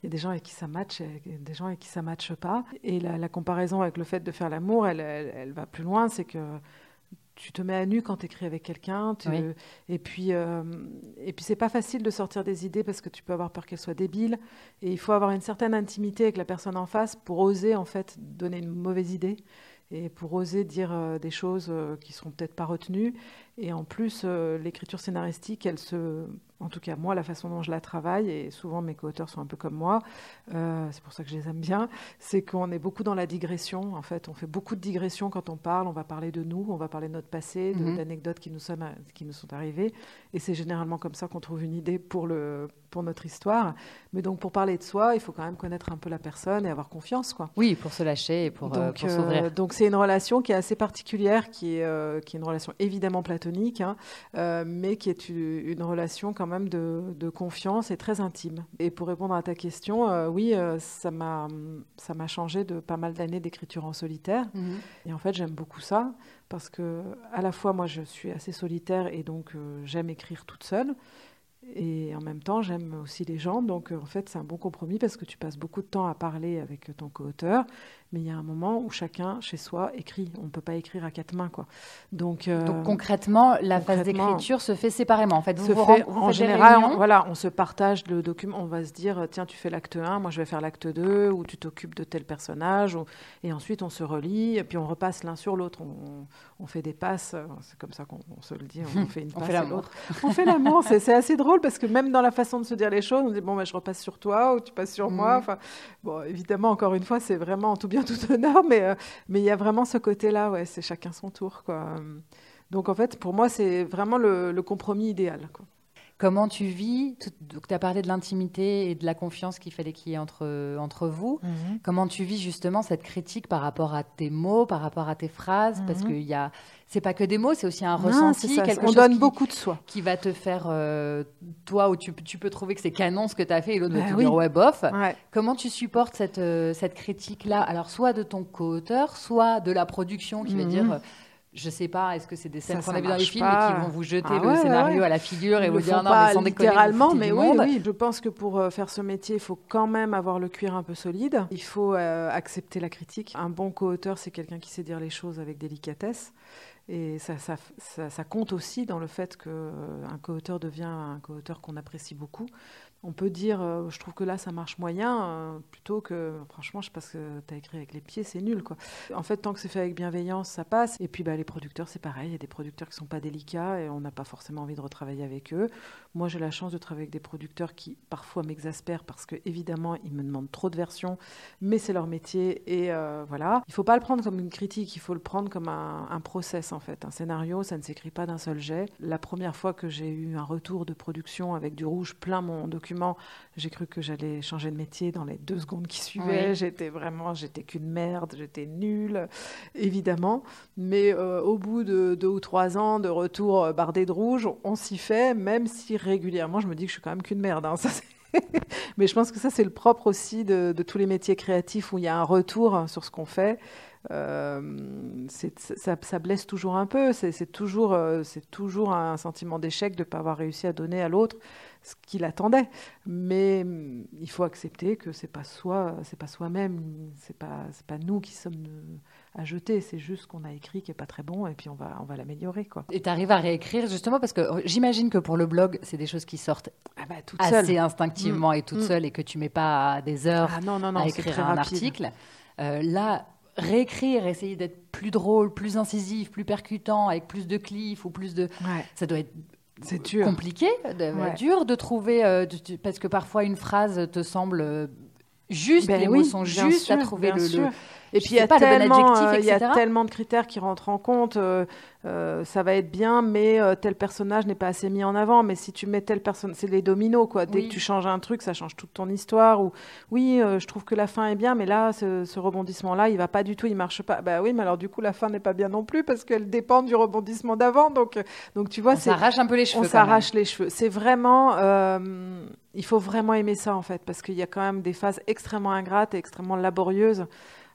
Il y a des gens avec qui ça match et des gens avec qui ça matche pas. Et la, comparaison avec le fait de faire l'amour, elle, elle, elle va plus loin. C'est que tu te mets à nu quand tu écris avec quelqu'un. Oui. Et puis, euh, et puis c'est pas facile de sortir des idées parce que tu peux avoir peur qu'elles soient débiles. Et il faut avoir une certaine intimité avec la personne en face pour oser en fait donner une mauvaise idée et pour oser dire euh, des choses euh, qui seront peut-être pas retenues. Et en plus, euh, l'écriture scénaristique, elle se, en tout cas moi, la façon dont je la travaille, et souvent mes co-auteurs sont un peu comme moi, euh, c'est pour ça que je les aime bien, c'est qu'on est beaucoup dans la digression. En fait, on fait beaucoup de digressions quand on parle. On va parler de nous, on va parler de notre passé, Mhm. d'anecdotes qui nous sont qui nous sont arrivées. Et c'est généralement comme ça qu'on trouve une idée pour le pour notre histoire. Mais donc pour parler de soi, il faut quand même connaître un peu la personne et avoir confiance, quoi. Oui, pour se lâcher et pour, euh, Donc, pour s'ouvrir. donc c'est une relation qui est assez particulière, qui est, qui est une relation évidemment platonique, hein, euh, mais qui est une, une relation quand même de, de confiance et très intime. Et pour répondre à ta question, euh, oui, euh, ça m'a ça m'a changé de pas mal d'années d'écriture en solitaire. Mhm. Et en fait, j'aime beaucoup ça parce que à la fois moi, je suis assez solitaire et donc j'aime écrire toute seule. Et en même temps, j'aime aussi les gens. Donc, en fait, c'est un bon compromis parce que tu passes beaucoup de temps à parler avec ton co-auteur. Mais il y a un moment où chacun, chez soi, écrit. On ne peut pas écrire à quatre mains, quoi. Donc, euh, Donc concrètement, la phase d'écriture se fait séparément. En fait, vous se vous fait vous en général, on, voilà, on se partage le document. On va se dire, tiens, tu fais l'acte 1, moi je vais faire l'acte 2, ou tu t'occupes de tel personnage, ou- et ensuite on se relie, et puis on repasse l'un sur l'autre. On, on fait des passes, c'est comme ça qu'on on se le dit, on fait une passe l'amour. l'autre. On fait l'amour, c'est assez drôle parce que même dans la façon de se dire les choses, on dit, bon, bah, je repasse sur toi, ou tu passes sur moi. Mhm. Enfin, bon, évidemment, encore une fois, c'est vraiment en tout bien, tout honneur, mais euh, mais il y a vraiment ce côté-là, ouais, c'est chacun son tour, quoi. Donc en fait, pour moi, c'est vraiment le, compromis idéal. Comment tu vis tu as parlé de l'intimité et de la confiance qu'il fallait qu'il y ait entre, entre vous. Comment tu vis justement cette critique par rapport à tes mots, par rapport à tes phrases? Parce Mhm. que y a... c'est pas que des mots, c'est aussi un Non, ressenti, quelque on chose donne qui, beaucoup de soi. qui va te faire, euh, toi, où tu, tu peux trouver que c'est canon ce que tu as fait et l'autre va Bah te oui. dire ouais, bof. Ouais. Comment tu supportes cette, euh, cette critique-là? Alors, soit de ton co-auteur, soit de la production qui va Mhm. dire, euh, je sais pas, est-ce que c'est des scènes qu'on a vues dans les films et qui vont vous jeter Ah le ouais, scénario ouais. à la figure et Ils vous dire non, mais sans déconner, littéralement, mais oui, oui, je pense que pour euh, faire ce métier, il faut quand même avoir le cuir un peu solide. Il faut euh, accepter la critique. Un bon co-auteur, c'est quelqu'un qui sait dire les choses avec délicatesse. Et ça, ça, ça- ça compte aussi dans le fait qu'un co-auteur devient un co-auteur qu'on apprécie beaucoup. On peut dire, euh, je trouve que là, ça marche moyen, euh, plutôt que, franchement, je pense que tu as écrit avec les pieds, c'est nul. quoi. En fait, tant que c'est fait avec bienveillance, ça passe. Et puis, bah, les producteurs, c'est pareil. Il y a des producteurs qui sont pas délicats et on n'a pas forcément envie de retravailler avec eux. Moi, j'ai la chance de travailler avec des producteurs qui, parfois, m'exaspèrent parce que, évidemment, ils me demandent trop de versions, mais c'est leur métier. Et euh, voilà. Il faut pas le prendre comme une critique, il faut le prendre comme un, un process, en fait. Un scénario, ça ne s'écrit pas d'un seul jet. La première fois que j'ai eu un retour de production avec du rouge plein mon document, j'ai cru que j'allais changer de métier dans les deux secondes qui suivaient. Oui. J'étais vraiment, j'étais qu'une merde, j'étais nulle, évidemment. Mais euh, au bout de deux ou trois ans de retour euh, bardé de rouge, on s'y fait, même si régulièrement je me dis que je suis quand même qu'une merde. hein. Ça, Mais je pense que ça, c'est le propre aussi de, de tous les métiers créatifs où il y a un retour hein, sur ce qu'on fait. ça, ça, blesse toujours un peu. C'est toujours, c'est toujours un sentiment d'échec de ne pas avoir réussi à donner à l'autre ce qu'il attendait. Mais mm, il faut accepter que c'est pas soi, c'est pas soi-même, c'est pas c'est pas nous qui sommes à jeter, c'est juste ce qu'on a écrit qui est pas très bon et puis on va on va l'améliorer quoi. Et tu arrives à réécrire justement parce que oh, j'imagine que pour le blog, c'est des choses qui sortent ah bah, assez instinctivement et toutes mm. seules et que tu mets pas des heures ah non, non, non, à écrire un article. Euh, là, réécrire, essayer d'être plus drôle, plus incisif, plus percutant, avec plus de cliff ou plus de. Ça doit être c'est dur. compliqué, de, dur de trouver, euh, parce que parfois une phrase te semble euh, juste, ben les mots sont justes, à trouver le, le, et puis il y, a tellement, euh, il y a tellement de critères qui rentrent en compte. Euh, euh, ça va être bien, mais tel personnage n'est pas assez mis en avant. Mais si tu mets tel personnage, c'est les dominos, quoi. Dès que tu changes un truc, ça change toute ton histoire. Ou oui, je trouve que la fin est bien, mais là, ce, rebondissement-là, il va pas du tout, il marche pas. Bah oui, mais alors du coup, la fin n'est pas bien non plus parce qu'elle dépend du rebondissement d'avant. Donc, donc tu vois, on s'arrache un peu les cheveux. On s'arrache les cheveux. C'est vraiment, il faut vraiment aimer ça en fait, parce qu'il y a quand même des phases extrêmement ingrates et extrêmement laborieuses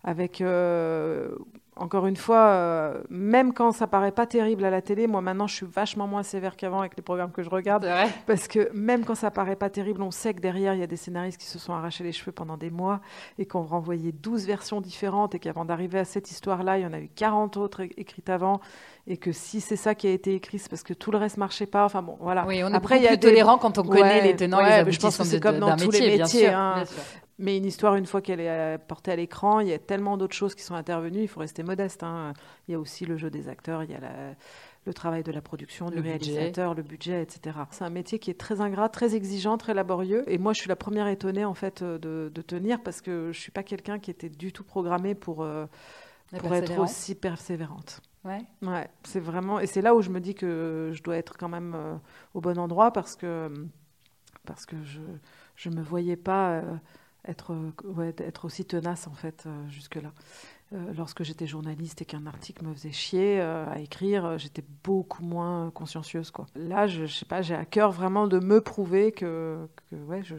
avec euh, encore une fois, euh, même quand ça paraît pas terrible à la télé, moi maintenant je suis vachement moins sévère qu'avant avec les programmes que je regarde. Parce que même quand ça paraît pas terrible, on sait que derrière il y a des scénaristes qui se sont arrachés les cheveux pendant des mois et qui ont renvoyé 12 versions différentes et qu'avant d'arriver à cette histoire-là, il y en a eu 40 autres écrites avant et que si c'est ça qui a été écrit, c'est parce que tout le reste marchait pas. Enfin bon, voilà. Oui, on est Après, il y a plus tolérant quand on connaît les tenants et les aboutissants je pense que c'est comme dans tous les métiers. Hein. Mais une histoire, une fois qu'elle est euh, portée à l'écran, il y a tellement d'autres choses qui sont intervenues, il faut rester modeste. Hein. Il y a aussi le jeu des acteurs, il y a le travail de la production, du réalisateur, le budget, etc. C'est un métier qui est très ingrat, très exigeant, très laborieux. Et moi, je suis la première étonnée en fait de, tenir parce que je suis pas quelqu'un qui était du tout programmé pour, euh, pour être aussi persévérante. Ouais. Ouais, c'est vraiment et c'est là où je me dis que je dois être quand même euh, au bon endroit parce que parce que je je me voyais pas être, ouais, être aussi tenace en fait euh, jusque-là. Euh, lorsque j'étais journaliste et qu'un article me faisait chier euh, à écrire, j'étais beaucoup moins consciencieuse. Quoi. Là, je, sais pas, j'ai à cœur vraiment de me prouver que, que ouais, je,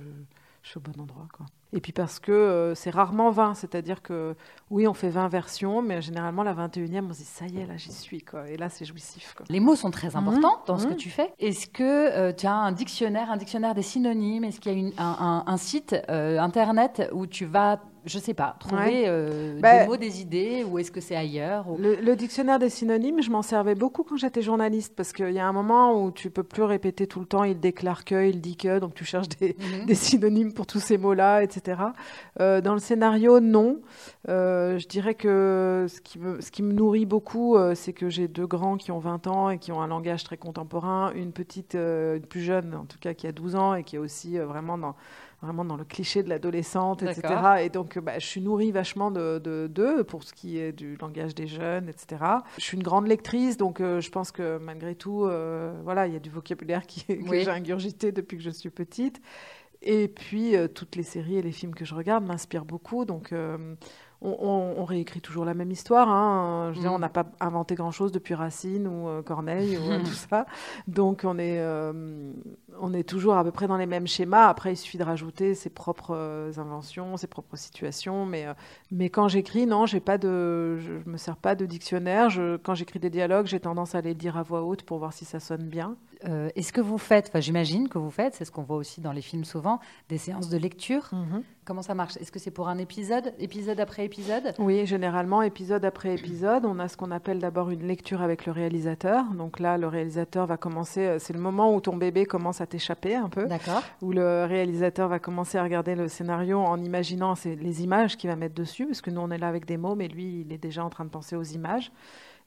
je suis au bon endroit. Quoi. Et puis parce que euh, c'est rarement 20, c'est-à-dire que oui, on fait 20 versions, mais généralement la 21e, on se dit ça y est, là j'y suis. Quoi. Et là, c'est jouissif. Quoi. Les mots sont très importants dans ce que mmh. tu fais. Est-ce que euh, tu as un dictionnaire, un dictionnaire des synonymes? Est-ce qu'il y a une, un, un, site euh, internet où tu vas je sais pas, trouver euh, bah, des mots, des idées, ou est-ce que c'est ailleurs le, dictionnaire des synonymes, je m'en servais beaucoup quand j'étais journaliste, parce qu'il y a un moment où tu peux plus répéter tout le temps, il déclare que, il dit que, donc tu cherches des, mhm. synonymes pour tous ces mots-là, etc. Euh, dans le scénario, non. Euh, je dirais que ce qui me, ce qui me nourrit beaucoup, c'est que j'ai deux grands qui ont 20 ans et qui ont un langage très contemporain, une petite, une plus jeune, en tout cas, qui a 12 ans et qui est aussi vraiment dans vraiment dans le cliché de l'adolescente, etc. Et donc, bah, je suis nourrie vachement de d'eux pour ce qui est du langage des jeunes, etc. Je suis une grande lectrice, donc euh, je pense que malgré tout, euh, voilà, il y a du vocabulaire qui, que j'ai ingurgité depuis que je suis petite. Et puis, euh, toutes les séries et les films que je regarde m'inspirent beaucoup. Donc, on, réécrit toujours la même histoire. Hein. Je veux dire, on mm. n'a pas inventé grand-chose depuis Racine ou euh, Corneille ou euh, tout ça. Donc, on est, euh, on est toujours à peu près dans les mêmes schémas. Après, il suffit de rajouter ses propres inventions, ses propres situations. Mais, mais quand j'écris, non, j'ai pas de, je ne me sers pas de dictionnaire. Je, quand j'écris des dialogues, j'ai tendance à les dire à voix haute pour voir si ça sonne bien. Est-ce que vous faites, enfin, j'imagine que vous faites, c'est ce qu'on voit aussi dans les films souvent, des séances de lecture mm-hmm. Comment ça marche? Est-ce que c'est pour un épisode, épisode après épisode? Oui, généralement, épisode après épisode. On a ce qu'on appelle d'abord une lecture avec le réalisateur. Donc là, le réalisateur va commencer, euh, c'est le moment où ton bébé commence à t'échapper un peu. D'accord. Où le réalisateur va commencer à regarder le scénario en imaginant les images qu'il va mettre dessus, parce que nous, on est là avec des mots, mais lui, il est déjà en train de penser aux images.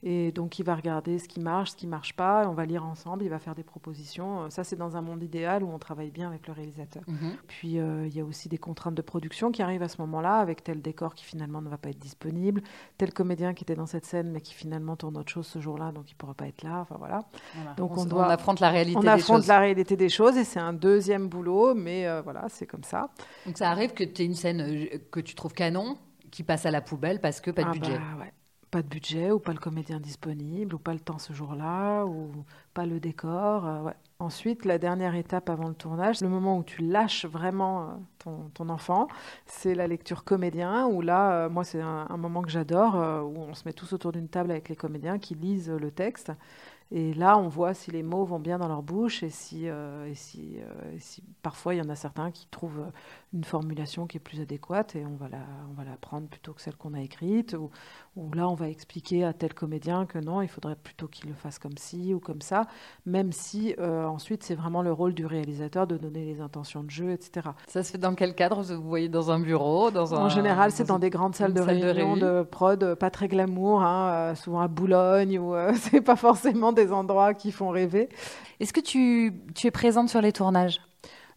Et donc, il va regarder ce qui marche, ce qui ne marche pas. On va lire ensemble, il va faire des propositions. Ça, c'est dans un monde idéal où on travaille bien avec le réalisateur. Mhm. Puis, euh, il y a aussi des contraintes de production qui arrivent à ce moment-là, avec tel décor qui finalement ne va pas être disponible, tel comédien qui était dans cette scène, mais qui finalement tourne autre chose ce jour-là, donc il ne pourra pas être là. Enfin, voilà. Donc, on, doit, affronte la réalité on affronte la réalité des choses, et c'est un deuxième boulot, mais euh, voilà, c'est comme ça. Donc, ça arrive que tu aies une scène que tu trouves canon, qui passe à la poubelle parce que pas de ah budget. Bah, pas de budget ou pas le comédien disponible ou pas le temps ce jour-là ou pas le décor. ouais. Ensuite, la dernière étape avant le tournage, le moment où tu lâches vraiment ton, ton enfant, c'est la lecture comédien, où là, moi, c'est un, moment que j'adore, où on se met tous autour d'une table avec les comédiens qui lisent le texte. Et là, on voit si les mots vont bien dans leur bouche et si, euh, euh, et si, parfois il y en a certains qui trouvent une formulation qui est plus adéquate et on va la, on va la prendre plutôt que celle qu'on a écrite. Ou, ou, là, on va expliquer à tel comédien que non, il faudrait plutôt qu'il le fasse comme ci ou comme ça, même si euh, ensuite c'est vraiment le rôle du réalisateur de donner les intentions de jeu, etc. Ça se fait dans quel cadre? Vous voyez dans un bureau dans un, En général, c'est dans, dans des grandes salles de réunion de, de, prod, pas très glamour, hein, souvent à Boulogne, ou c'est pas forcément des endroits qui font rêver. Est-ce que tu, tu es présente sur les tournages?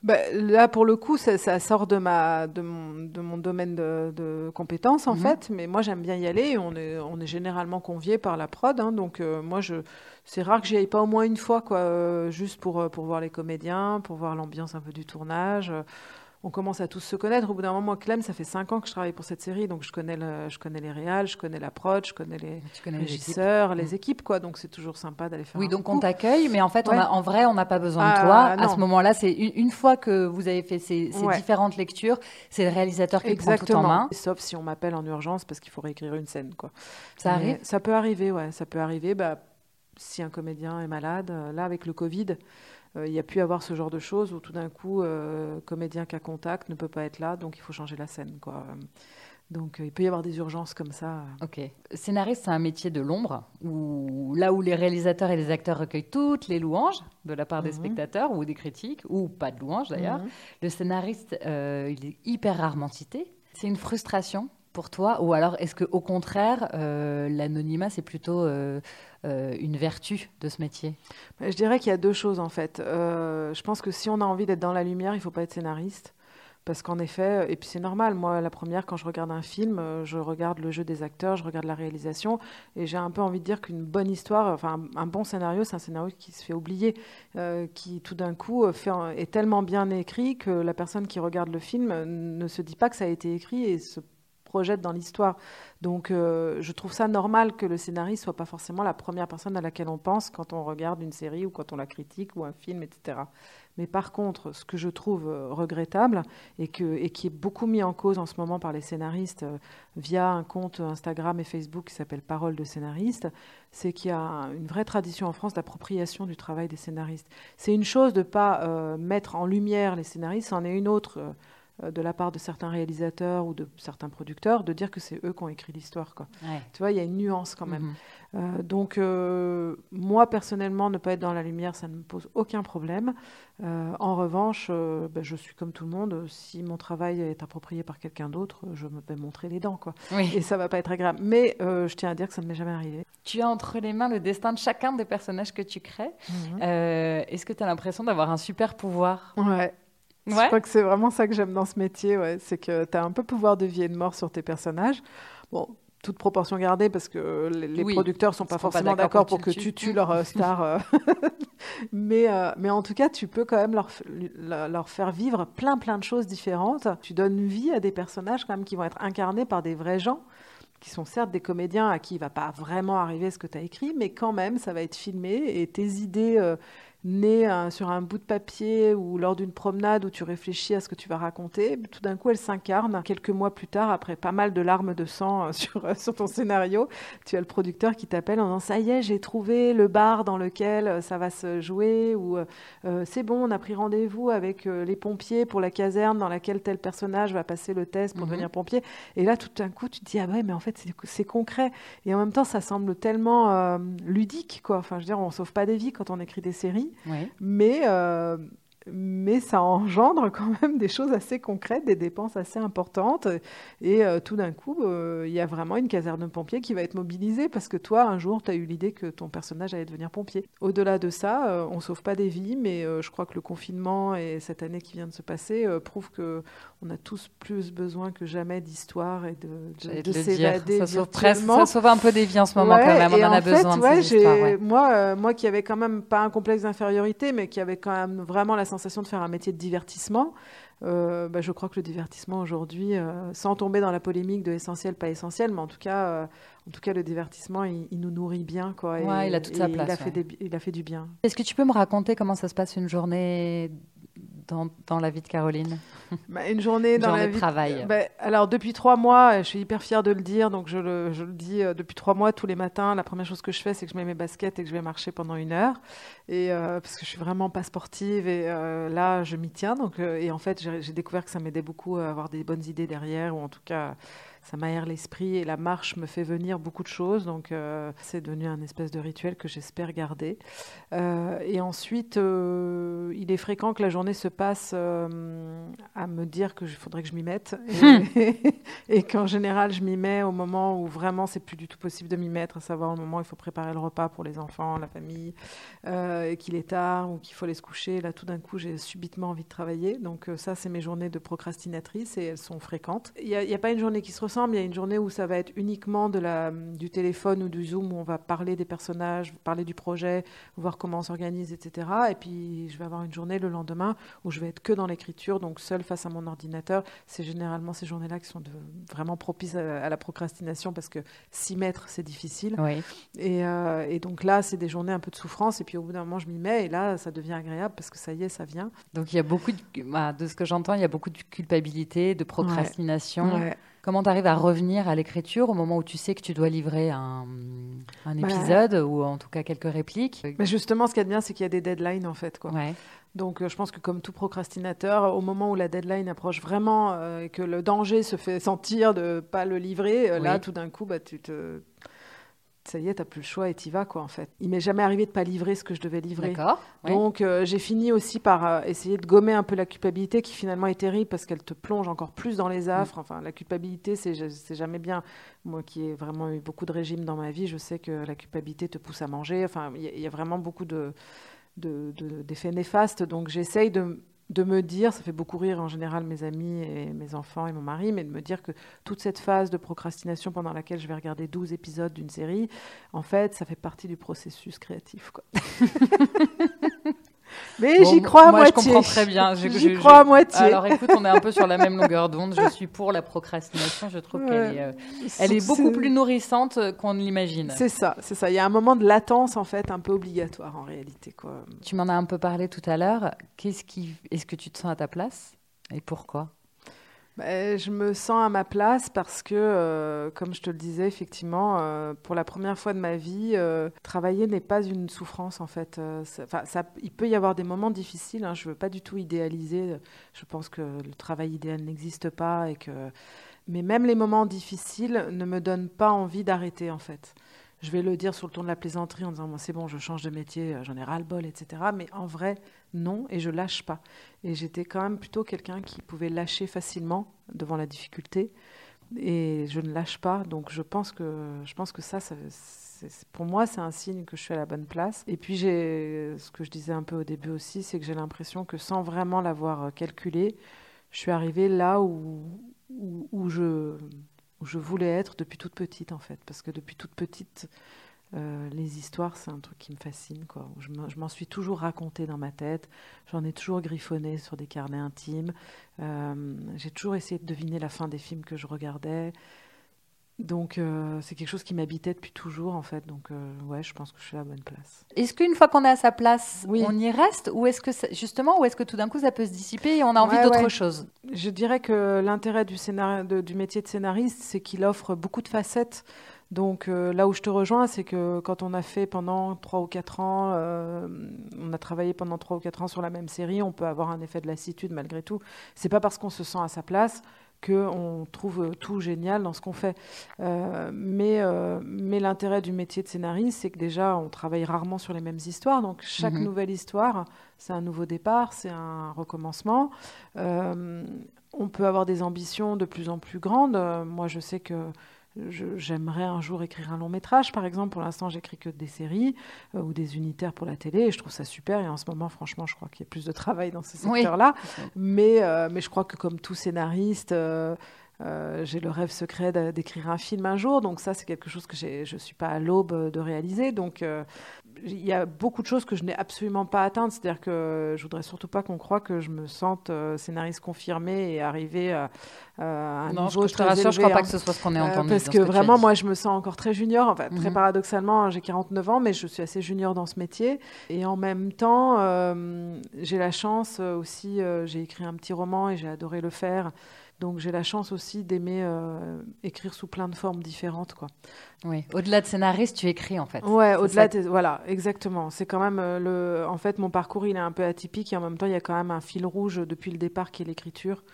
Bah, là, pour le coup, ça, ça, sort de, ma, de, mon, de mon domaine de, de compétences, en mmh. fait. Mais moi, j'aime bien y aller. On est, on est généralement convié par la prod. Hein, donc, euh, moi, je, c'est rare que j'y aille pas au moins une fois, quoi, euh, juste pour, pour voir les comédiens, pour voir l'ambiance un peu du tournage on commence à tous se connaître. Au bout d'un moment, moi, Clem, ça fait cinq ans que je travaille pour cette série, donc je connais, le, je connais les réals, je connais la prod, je connais les connais régisseurs, les, les, équipes, quoi. Donc c'est toujours sympa d'aller faire. Oui, donc on t'accueille, mais en fait, ouais. on a, en vrai, on n'a pas besoin ah, de toi. Non. À ce moment-là, c'est une, une, fois que vous avez fait ces, ces ouais. différentes lectures, c'est le réalisateur qui Exactement. prend tout en main. Sauf si on m'appelle en urgence parce qu'il faut réécrire une scène, quoi. Ça mais arrive? Ça peut arriver, ouais. Ça peut arriver. Bah, si un comédien est malade, là avec le Covid euh, il y a pu avoir ce genre de choses où tout d'un coup, euh, comédien qu'à contact ne peut pas être là, donc il faut changer la scène. Quoi. Donc euh, il peut y avoir des urgences comme ça. Ok. Scénariste, c'est un métier de l'ombre, où, là où les réalisateurs et les acteurs recueillent toutes les louanges de la part des mmh. spectateurs ou des critiques, ou pas de louanges d'ailleurs. Mmh. Le scénariste, euh, il est hyper rarement cité. C'est une frustration pour toi Ou alors est-ce qu'au contraire, euh, l'anonymat, c'est plutôt euh, euh, une vertu de ce métier? Je dirais qu'il y a deux choses en fait. Je pense que si on a envie d'être dans la lumière, il ne faut pas être scénariste. Parce qu'en effet, et puis c'est normal, moi la première, quand je regarde un film, je regarde le jeu des acteurs, je regarde la réalisation, et j'ai un peu envie de dire qu'une bonne histoire, enfin un, bon scénario, c'est un scénario qui se fait oublier, qui tout d'un coup est tellement bien écrit que la personne qui regarde le film ne se dit pas que ça a été écrit et se projette dans l'histoire. Donc euh, je trouve ça normal que le scénariste soit pas forcément la première personne à laquelle on pense quand on regarde une série ou quand on la critique ou un film, etc. Mais par contre, ce que je trouve euh, regrettable et, qui est beaucoup mis en cause en ce moment par les scénaristes euh, via un compte Instagram et Facebook qui s'appelle Parole de scénariste, c'est qu'il y a une vraie tradition en France d'appropriation du travail des scénaristes. C'est une chose de ne pas mettre en lumière les scénaristes, c'en est une autre de la part de certains réalisateurs ou de certains producteurs de dire que c'est eux qui ont écrit l'histoire. Ouais. Tu vois, il y a une nuance quand même. Mm -hmm. euh, donc, euh, moi, personnellement, ne pas être dans la lumière, ça ne me pose aucun problème. Euh, en revanche, euh, ben, je suis comme tout le monde. Si mon travail est approprié par quelqu'un d'autre, je me vais montrer les dents. Quoi. Oui. Et ça va pas être agréable. Mais euh, je tiens à dire que ça ne m'est jamais arrivé. Tu as entre les mains le destin de chacun des personnages que tu crées. Mm -hmm. Est-ce que tu as l'impression d'avoir un super pouvoir? Ouais. Ouais. Je crois que c'est vraiment ça que j'aime dans ce métier, ouais. c'est que tu as un peu pouvoir de vie et de mort sur tes personnages. Bon, toute proportion gardée, parce que les, les oui, producteurs ne sont pas forcément d'accord pour, que tu tues leur star. euh, mais, euh, mais en tout cas, tu peux quand même leur, leur faire vivre plein, plein de choses différentes. Tu donnes vie à des personnages quand même qui vont être incarnés par des vrais gens qui sont certes des comédiens à qui il va pas vraiment arriver ce que tu as écrit, mais quand même, ça va être filmé et tes idées euh, nées euh, sur un bout de papier ou lors d'une promenade où tu réfléchis à ce que tu vas raconter, tout d'un coup, elles s'incarnent. Quelques mois plus tard, après pas mal de larmes de sang euh, sur, euh, sur ton scénario, tu as le producteur qui t'appelle en disant Ça y est, j'ai trouvé le bar dans lequel ça va se jouer, ou c'est bon, on a pris rendez-vous avec les pompiers pour la caserne dans laquelle tel personnage va passer le test pour mm -hmm. devenir pompier. Et là, tout d'un coup, tu te dis Ah ouais, mais en fait, c'est concret. Et en même temps, ça semble tellement euh, ludique, quoi. Enfin, je veux dire, on sauve pas des vies quand on écrit des séries. Mais, euh, mais ça engendre quand même des choses assez concrètes, des dépenses assez importantes. Et euh, tout d'un coup, euh, il y a vraiment une caserne de pompiers qui va être mobilisée parce que toi, un jour, tu as eu l'idée que ton personnage allait devenir pompier. Au-delà de ça, on ne sauve pas des vies, mais je crois que le confinement et cette année qui vient de se passer prouvent qu'on a tous plus besoin que jamais d'histoire et de, de, de s'évader. Ça, sauve ça sauve un peu des vies en ce moment ouais, quand même, on en, en a fait, besoin. Ouais, histoires, ouais. Moi, euh, moi qui avais quand même pas un complexe d'infériorité, mais qui avait quand même vraiment la sensation de faire un métier de divertissement. Euh, bah, je crois que le divertissement aujourd'hui, euh, sans tomber dans la polémique de essentiel, pas essentiel, mais en tout cas, en tout cas, le divertissement, il, nous nourrit bien. Quoi, ouais, il a toute sa place. Il a, fait il a fait du bien. Est-ce que tu peux me raconter comment ça se passe une journée dans, la vie de Caroline bah, Une journée dans la vie de travail. Bah, alors depuis trois mois, je suis hyper fière de le dire, donc je le, je le dis euh, depuis trois mois tous les matins. La première chose que je fais, c'est que je mets mes baskets et que je vais marcher pendant une heure, et euh, parce que je suis vraiment pas sportive et euh, là je m'y tiens. Donc et en fait j'ai découvert que ça m'aidait beaucoup à avoir des bonnes idées derrière, ou en tout cas ça m'aère l'esprit et la marche me fait venir beaucoup de choses. Donc, euh, c'est devenu un espèce de rituel que j'espère garder. Euh, et ensuite, euh, il est fréquent que la journée se passe à me dire qu'il faudrait que je m'y mette. Et, qu'en général, je m'y mets au moment où vraiment c'est plus du tout possible de m'y mettre, à savoir au moment où il faut préparer le repas pour les enfants, la famille, et qu'il est tard ou qu'il faut aller se coucher. Là, tout d'un coup, j'ai subitement envie de travailler. Donc, ça, c'est mes journées de procrastinatrice et elles sont fréquentes. Il n'y a, a, pas une journée qui se il y a une journée où ça va être uniquement de la, du téléphone ou du Zoom, où on va parler des personnages, parler du projet, voir comment on s'organise, etc. Et puis, je vais avoir une journée le lendemain où je vais être que dans l'écriture, donc seule face à mon ordinateur. C'est généralement ces journées-là qui sont vraiment propices à, la procrastination parce que s'y mettre, c'est difficile. Oui. Et, euh, et, donc là, c'est des journées un peu de souffrance. Et puis, au bout d'un moment, je m'y mets. Et là, ça devient agréable parce que ça y est, ça vient. Donc, il y a beaucoup de, bah, de ce que j'entends, il y a beaucoup de culpabilité, de procrastination. Ouais. Comment tu arrives à revenir à l'écriture au moment où tu sais que tu dois livrer un, un bah, épisode ou en tout cas quelques répliques? Mais justement, ce qui est bien, c'est qu'il y a des deadlines en fait. Quoi. Donc, euh, je pense que comme tout procrastinateur, au moment où la deadline approche vraiment euh, et que le danger se fait sentir de pas le livrer, euh, là, tout d'un coup, bah, tu te ça y est, t'as plus le choix et t'y vas, quoi, en fait. Il m'est jamais arrivé de pas livrer ce que je devais livrer. D'accord. Donc, euh, j'ai fini aussi par euh, essayer de gommer un peu la culpabilité, qui finalement est terrible parce qu'elle te plonge encore plus dans les affres. Mm. Enfin, la culpabilité, c'est jamais bien. Moi qui ai vraiment eu beaucoup de régimes dans ma vie, je sais que la culpabilité te pousse à manger. Enfin, il y, y, a vraiment beaucoup de d'effets néfastes. Donc, j'essaye de de me dire, ça fait beaucoup rire en général mes amis et mes enfants et mon mari, mais de me dire que toute cette phase de procrastination pendant laquelle je vais regarder 12 épisodes d'une série, en fait, ça fait partie du processus créatif. Mais j'y crois à moi, moitié. je comprends très bien. J'y crois à moitié. Alors écoute, on est un peu sur la même longueur d'onde. Je suis pour la procrastination. Je trouve qu'elle est, euh, elle est beaucoup plus nourrissante qu'on ne l'imagine. C'est ça, c'est ça. Il y a un moment de latence en fait, un peu obligatoire en réalité. Quoi. Tu m'en as un peu parlé tout à l'heure. Qu'est-ce qui, est-ce que tu te sens à ta place et pourquoi? Je me sens à ma place parce que, euh, comme je te le disais, effectivement, euh, pour la première fois de ma vie, euh, travailler n'est pas une souffrance en fait. Il peut y avoir des moments difficiles. Hein, je ne veux pas du tout idéaliser. Je pense que le travail idéal n'existe pas et que, mais même les moments difficiles ne me donnent pas envie d'arrêter en fait je vais le dire sur le ton de la plaisanterie en disant moi c'est bon, je change de métier, euh, j'en ai ras le bol, etc. Mais en vrai, non, et je lâche pas. Et j'étais quand même plutôt quelqu'un qui pouvait lâcher facilement devant la difficulté, et je ne lâche pas. Donc je pense que je pense que ça, pour moi, c'est un signe que je suis à la bonne place. Et puis ce que je disais un peu au début aussi, c'est que j'ai l'impression que sans vraiment l'avoir euh, calculé, je suis arrivée là où, où je où je voulais être depuis toute petite en fait, parce que depuis toute petite, euh, les histoires, c'est un truc qui me fascine. Quoi. Je m'en suis toujours raconté dans ma tête, j'en ai toujours griffonné sur des carnets intimes, euh, j'ai toujours essayé de deviner la fin des films que je regardais. Donc euh, c'est quelque chose qui m'habitait depuis toujours en fait. Donc euh, ouais, je pense que je suis à la bonne place. Est-ce qu'une fois qu'on est à sa place, on y reste ou est-ce que justement ou est-ce que tout d'un coup ça peut se dissiper et on a envie d'autre chose? Je dirais que l'intérêt du, du métier de scénariste, c'est qu'il offre beaucoup de facettes. Donc euh, là où je te rejoins, c'est que quand on a fait pendant 3 ou 4 ans, on a travaillé pendant 3 ou 4 ans sur la même série, on peut avoir un effet de lassitude malgré tout. C'est pas parce qu'on se sent à sa place qu'on trouve tout génial dans ce qu'on fait. Euh, mais euh, mais l'intérêt du métier de scénariste, c'est que déjà, on travaille rarement sur les mêmes histoires. Donc, chaque mhm. nouvelle histoire, c'est un nouveau départ, c'est un recommencement. Euh, on peut avoir des ambitions de plus en plus grandes. moi, je sais que J'aimerais un jour écrire un long métrage, par exemple. Pour l'instant, j'écris que des séries euh, ou des unitaires pour la télé, et je trouve ça super. Et en ce moment, franchement, je crois qu'il y a plus de travail dans ce secteur-là. Mais, euh, mais je crois que comme tout scénariste, euh, j'ai le rêve secret d'écrire un film un jour. Donc ça, c'est quelque chose que je ne suis pas à l'aube de réaliser. Donc il y a beaucoup de choses que je n'ai absolument pas atteintes. C'est-à-dire que je voudrais surtout pas qu'on croie que je me sente euh, scénariste confirmé et arriver à, un non, niveau je, te rassure, je crois pas que ce soit ce qu'on ait entendu. parce que, vraiment, moi, je me sens encore très junior. Enfin, très mhm. paradoxalement, j'ai 49 ans, mais je suis assez junior dans ce métier. Et en même temps, j'ai la chance aussi, j'ai écrit un petit roman et j'ai adoré le faire. Donc j'ai la chance aussi d'aimer euh, écrire sous plein de formes différentes. Quoi. Oui, au-delà de scénariste, tu écris en fait. Ouais, au-delà de... Voilà, exactement. C'est quand même euh, le... En fait, mon parcours, il est un peu atypique et en même temps, il y a quand même un fil rouge depuis le départ qui est l'écriture.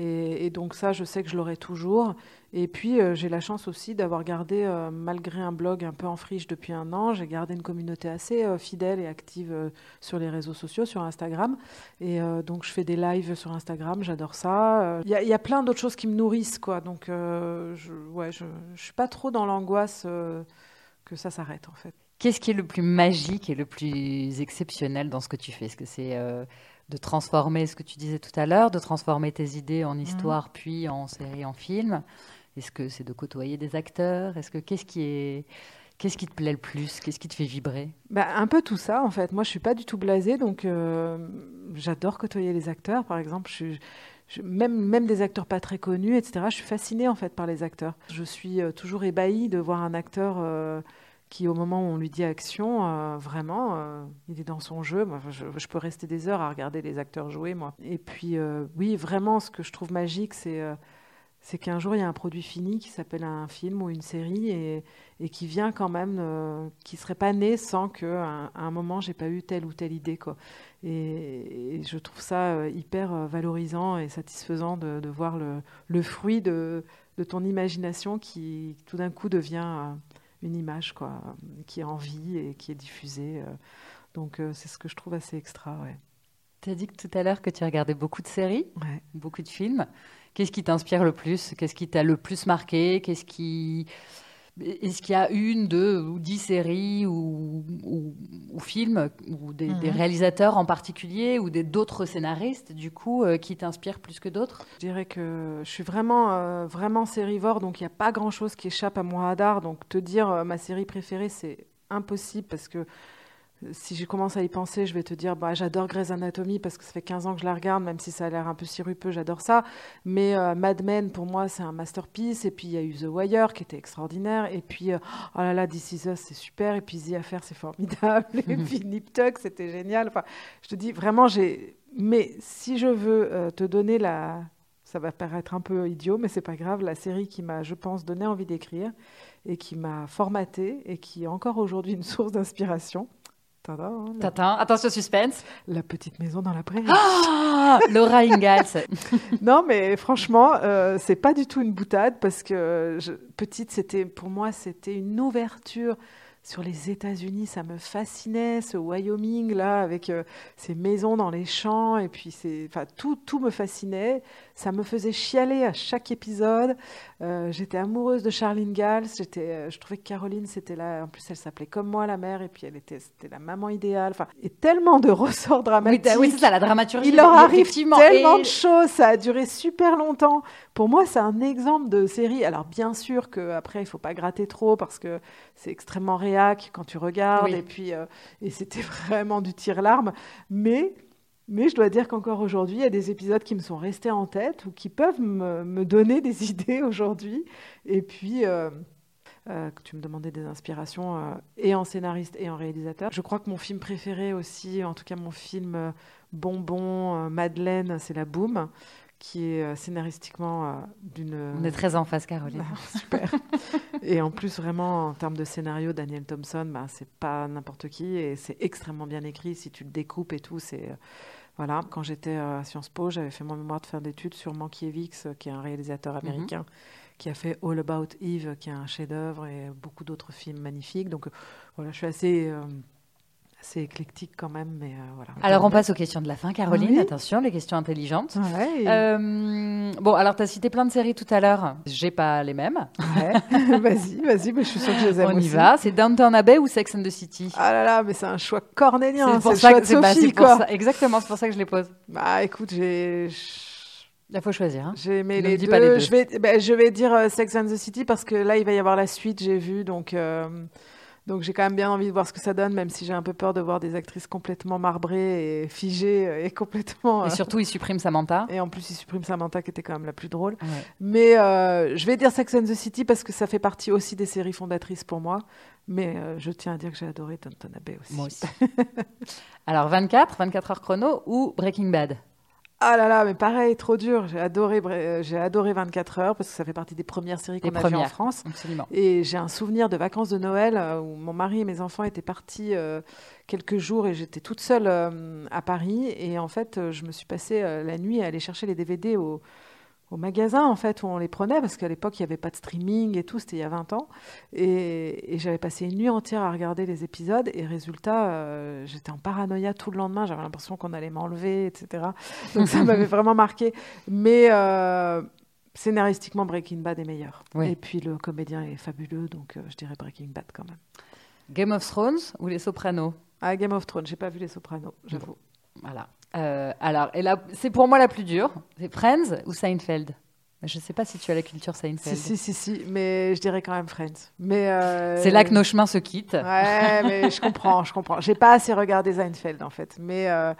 Et, donc ça, je sais que je l'aurai toujours. Et puis, euh, j'ai la chance aussi d'avoir gardé, euh, malgré un blog un peu en friche depuis un an, j'ai gardé une communauté assez euh, fidèle et active sur les réseaux sociaux, sur Instagram. Et donc, je fais des lives sur Instagram, j'adore ça. Il y, a plein d'autres choses qui me nourrissent, quoi. Donc, je, ouais, je, suis pas trop dans l'angoisse que ça s'arrête, en fait. Qu'est-ce qui est le plus magique et le plus exceptionnel dans ce que tu fais? Est-ce que c'est de transformer ce que tu disais tout à l'heure, de transformer tes idées en histoire, mhm. puis en série, en film Est-ce que c'est de côtoyer des acteurs? Est-ce que qu'est-ce qui est Qu'est-ce qui te plaît le plus? Qu'est-ce qui te fait vibrer? Bah, Un peu tout ça, en fait. Moi, je suis pas du tout blasée, donc euh, j'adore côtoyer les acteurs. Par exemple, je, même, même des acteurs pas très connus, etc. Je suis fascinée, en fait, par les acteurs. Je suis euh, toujours ébahie de voir un acteur... Euh, qui, au moment où on lui dit action, euh, vraiment, euh, il est dans son jeu. Je, peux rester des heures à regarder les acteurs jouer. Et puis, euh, oui, vraiment, ce que je trouve magique, c'est qu'un jour, il y a un produit fini qui s'appelle un film ou une série et, qui vient quand même, qui serait pas né sans qu'à un, moment, j'ai pas eu telle ou telle idée. Et, je trouve ça hyper valorisant et satisfaisant de, voir le, fruit de, ton imagination qui, tout d'un coup, devient une image quoi, qui est en vie et qui est diffusée. Euh. Donc euh, c'est ce que je trouve assez extra. Ouais. Tu as dit tout à l'heure que tu regardais beaucoup de séries, beaucoup de films. Qu'est-ce qui t'inspire le plus? Qu'est-ce qui t'a le plus marqué? Qu'est-ce qui est-ce qu'il y a une, deux ou dix séries ou, ou, films ou des, mhm. réalisateurs en particulier ou d'autres scénaristes du coup euh, qui t'inspirent plus que d'autres? Je dirais que je suis vraiment euh, vraiment sérivore donc il n'y a pas grand chose qui échappe à mon radar donc te dire euh, ma série préférée c'est impossible parce que si je commence à y penser, je vais te dire, bah, j'adore Grey's Anatomy parce que ça fait 15 ans que je la regarde, même si ça a l'air un peu sirupeux, j'adore ça. Mais euh, Mad Men, pour moi, c'est un masterpiece. Et puis, il y a eu The Wire qui était extraordinaire. Et puis, euh, oh là là, This Is Us, c'est super. Et puis, The Affair, c'est formidable. et puis, Nip Tuck, c'était génial. Enfin, je te dis, vraiment, j'ai. Mais si je veux euh, te donner la. Ça va paraître un peu idiot, mais c'est pas grave. La série qui m'a, je pense, donné envie d'écrire et qui m'a formaté et qui est encore aujourd'hui une source d'inspiration Tata, attention suspense. La petite maison dans la prairie. Ah Laura Ingalls. non, mais franchement, euh, c'est pas du tout une boutade parce que petite, c'était pour moi, c'était une ouverture sur les États-Unis, ça me fascinait, ce Wyoming là, avec euh, ces maisons dans les champs, et puis enfin tout, tout me fascinait. Ça me faisait chialer à chaque épisode. Euh, j'étais amoureuse de Charlene Gals. J'étais, euh, je trouvais que Caroline, c'était là. En plus, elle s'appelait comme moi la mère, et puis elle était, c'était la maman idéale. Enfin, et tellement de ressorts dramatiques. Oui, oui c'est ça, la dramaturgie. Il leur arrive tellement de choses. Ça a duré super longtemps. Pour moi, c'est un exemple de série. Alors bien sûr que après, il faut pas gratter trop parce que c'est extrêmement quand tu regardes, et puis euh, et c'était vraiment du tir-larme. Mais mais je dois dire qu'encore aujourd'hui, il y a des épisodes qui me sont restés en tête ou qui peuvent me, me donner des idées aujourd'hui. Et puis, euh, euh, tu me demandais des inspirations, euh, et en scénariste et en réalisateur. Je crois que mon film préféré aussi, en tout cas mon film bonbon, Madeleine, c'est La Boom qui est scénaristiquement d'une... On est très en face, Caroline. Ah, super. et en plus, vraiment, en termes de scénario, Daniel Thompson, bah, c'est pas n'importe qui et c'est extrêmement bien écrit. Si tu le découpes et tout, c'est voilà, quand j'étais à Sciences Po, j'avais fait mon mémoire de fin d'études sur Mankiewicz, qui est un réalisateur mhm. américain, qui a fait All About Eve, qui est un chef-d'œuvre, et beaucoup d'autres films magnifiques. Donc voilà, je suis assez euh, c'est éclectique quand même, mais euh, voilà. Alors on passe aux questions de la fin, Caroline. Attention, les questions intelligentes. Euh, bon, alors tu as cité plein de séries tout à l'heure. J'ai pas les mêmes. vas-y, vas-y, mais je suis sûre que je les aime On y va. C'est Downton Abbey ou Sex and the City? Ah là là, mais c'est un choix cornélien. C'est pour ça, que, exactement, c'est pour ça que je les pose. Bah écoute, j'ai. Il faut choisir. Hein. J'ai aimé les deux. Pas les deux. Je vais, bah, je vais dire euh, Sex and the City parce que là, il va y avoir la suite, j'ai vu, donc. Donc j'ai quand même bien envie de voir ce que ça donne, même si j'ai un peu peur de voir des actrices complètement marbrées et figées euh, et complètement. Et surtout, il supprime Samantha. Et en plus, il supprime Samantha, qui était quand même la plus drôle. Mais je vais dire Sex and the City parce que ça fait partie aussi des séries fondatrices pour moi. Mais je tiens à dire que j'ai adoré Tonton Abbey aussi. Moi aussi. Alors 24, 24 heures chrono ou Breaking Bad? Ah là là, mais pareil, trop dur. J'ai adoré, euh, j'ai adoré 24 heures parce que ça fait partie des premières séries qu'on a vues en France. Absolument. Et j'ai un souvenir de vacances de Noël euh, où mon mari et mes enfants étaient partis euh, quelques jours et j'étais toute seule à Paris. Et en fait, je me suis passée la nuit à aller chercher les DVD au, au magasin en fait où on les prenait parce qu'à l'époque il n'y avait pas de streaming et tout, c'était il y a 20 ans. Et, j'avais passé une nuit entière à regarder les épisodes et résultat, euh, j'étais en paranoïa tout le lendemain, j'avais l'impression qu'on allait m'enlever, etc. Donc ça m'avait vraiment marqué. Mais euh, scénaristiquement, Breaking Bad est meilleur. Et puis le comédien est fabuleux, donc euh, je dirais Breaking Bad quand même. Game of Thrones ou Les Sopranos? Ah, Game of Thrones, j'ai pas vu Les Sopranos, j'avoue. Voilà. Euh, alors, et là, c'est pour moi la plus dure. C'est Friends ou Seinfeld? Je ne sais pas si tu as la culture Seinfeld. Si, si, si, si, mais je dirais quand même Friends. Mais euh, C'est là que nos chemins se quittent. Ouais, mais je comprends, je comprends. J'ai pas assez regardé Seinfeld, en fait. Mais, euh,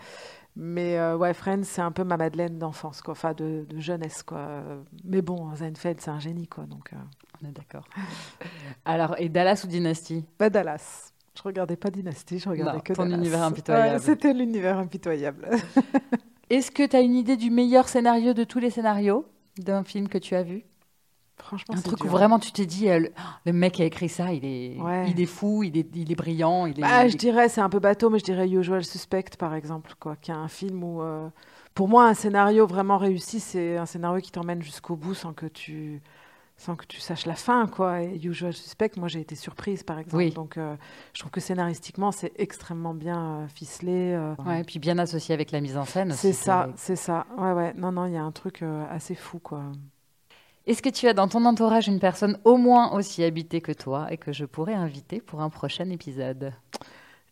mais ouais, Friends, c'est un peu ma Madeleine d'enfance, quoi. Enfin, de, de, jeunesse, quoi. Mais bon, Seinfeld, c'est un génie, quoi. Donc, On est d'accord. Alors, et Dallas ou Dynasty? Bah, Dallas. Je regardais pas Dynasty, je regardais que ton univers impitoyable. C'était l'univers impitoyable. Est-ce que tu as une idée du meilleur scénario de tous les scénarios d'un film que tu as vu? Franchement, un truc où vraiment tu t'es dit euh, le, mec qui a écrit ça, il est, il est fou, il est, il est brillant. Il est, bah, je dirais, c'est un peu bateau, mais je dirais Usual Suspect par exemple, quoi, qui est un film où, euh, pour moi, un scénario vraiment réussi, c'est un scénario qui t'emmène jusqu'au bout sans que tu sans que tu saches la fin, quoi. Et Usual Suspect, moi j'ai été surprise, par exemple. Donc euh, je trouve que scénaristiquement, c'est extrêmement bien euh, ficelé. Euh. Ouais, et puis bien associé avec la mise en scène. C'est ça, c'est ça. Ouais, ouais. Non, non, il y a un truc assez fou, quoi. Est-ce que tu as dans ton entourage une personne au moins aussi habitée que toi et que je pourrais inviter pour un prochain épisode?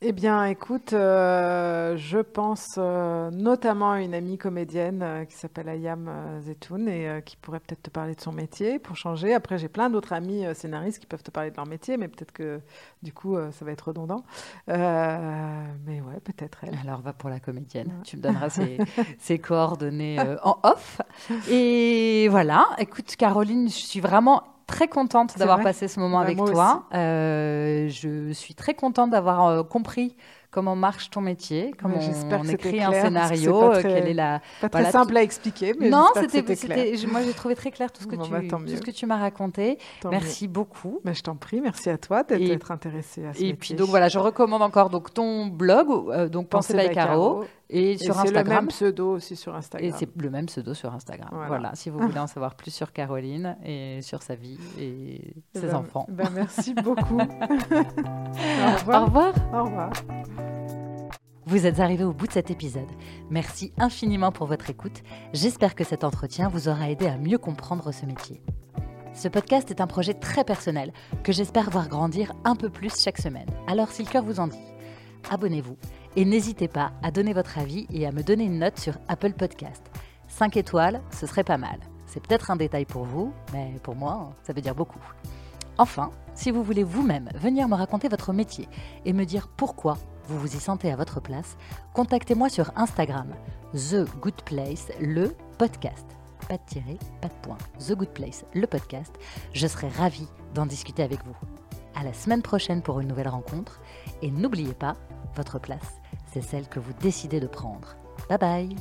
Eh bien, écoute, euh, je pense euh, notamment à une amie comédienne euh, qui s'appelle Ayam Zetoun et qui pourrait peut-être te parler de son métier pour changer. Après, j'ai plein d'autres amis scénaristes qui peuvent te parler de leur métier, mais peut-être que du coup, ça va être redondant. mais ouais, peut-être elle. Alors, va pour la comédienne. Tu me donneras ses, coordonnées en off. Et voilà, écoute, Caroline, je suis vraiment très contente d'avoir passé ce moment bah, avec toi. Euh, je suis très contente d'avoir euh, compris comment marche ton métier, comment on, écrit un scénario, euh, quelle est la pas très simple à expliquer, mais non, c'était moi j'ai trouvé très clair tout ce que tu bah, tout ce que tu m'as raconté. merci beaucoup. Mais bah, je t'en prie, merci à toi d'être intéressé à ce Et puis donc voilà, je recommande encore donc ton blog, euh, donc Pensez by Caro. Et, sur Instagram. C'est le même pseudo aussi sur Instagram. Et c'est le même pseudo sur Instagram. Voilà, si vous voulez en savoir plus sur Caroline et sur sa vie et eh ses ben, enfants. Ben merci beaucoup. Au revoir. Au revoir. Vous êtes arrivé au bout de cet épisode. Merci infiniment pour votre écoute. J'espère que cet entretien vous aura aidé à mieux comprendre ce métier. Ce podcast est un projet très personnel que j'espère voir grandir un peu plus chaque semaine. Alors si le cœur vous en dit, abonnez-vous et n'hésitez pas à donner votre avis et à me donner une note sur Apple Podcast. 5 étoiles, ce serait pas mal. C'est peut-être un détail pour vous, mais pour moi, ça veut dire beaucoup. Enfin, si vous voulez vous-même venir me raconter votre métier et me dire pourquoi vous vous y sentez à votre place, contactez-moi sur Instagram, The Good Place, le podcast. Pas de tirer, pas de point. The Good Place, le podcast. Je serai ravie d'en discuter avec vous. À la semaine prochaine pour une nouvelle rencontre. Et n'oubliez pas, votre place, c'est celle que vous décidez de prendre. Bye bye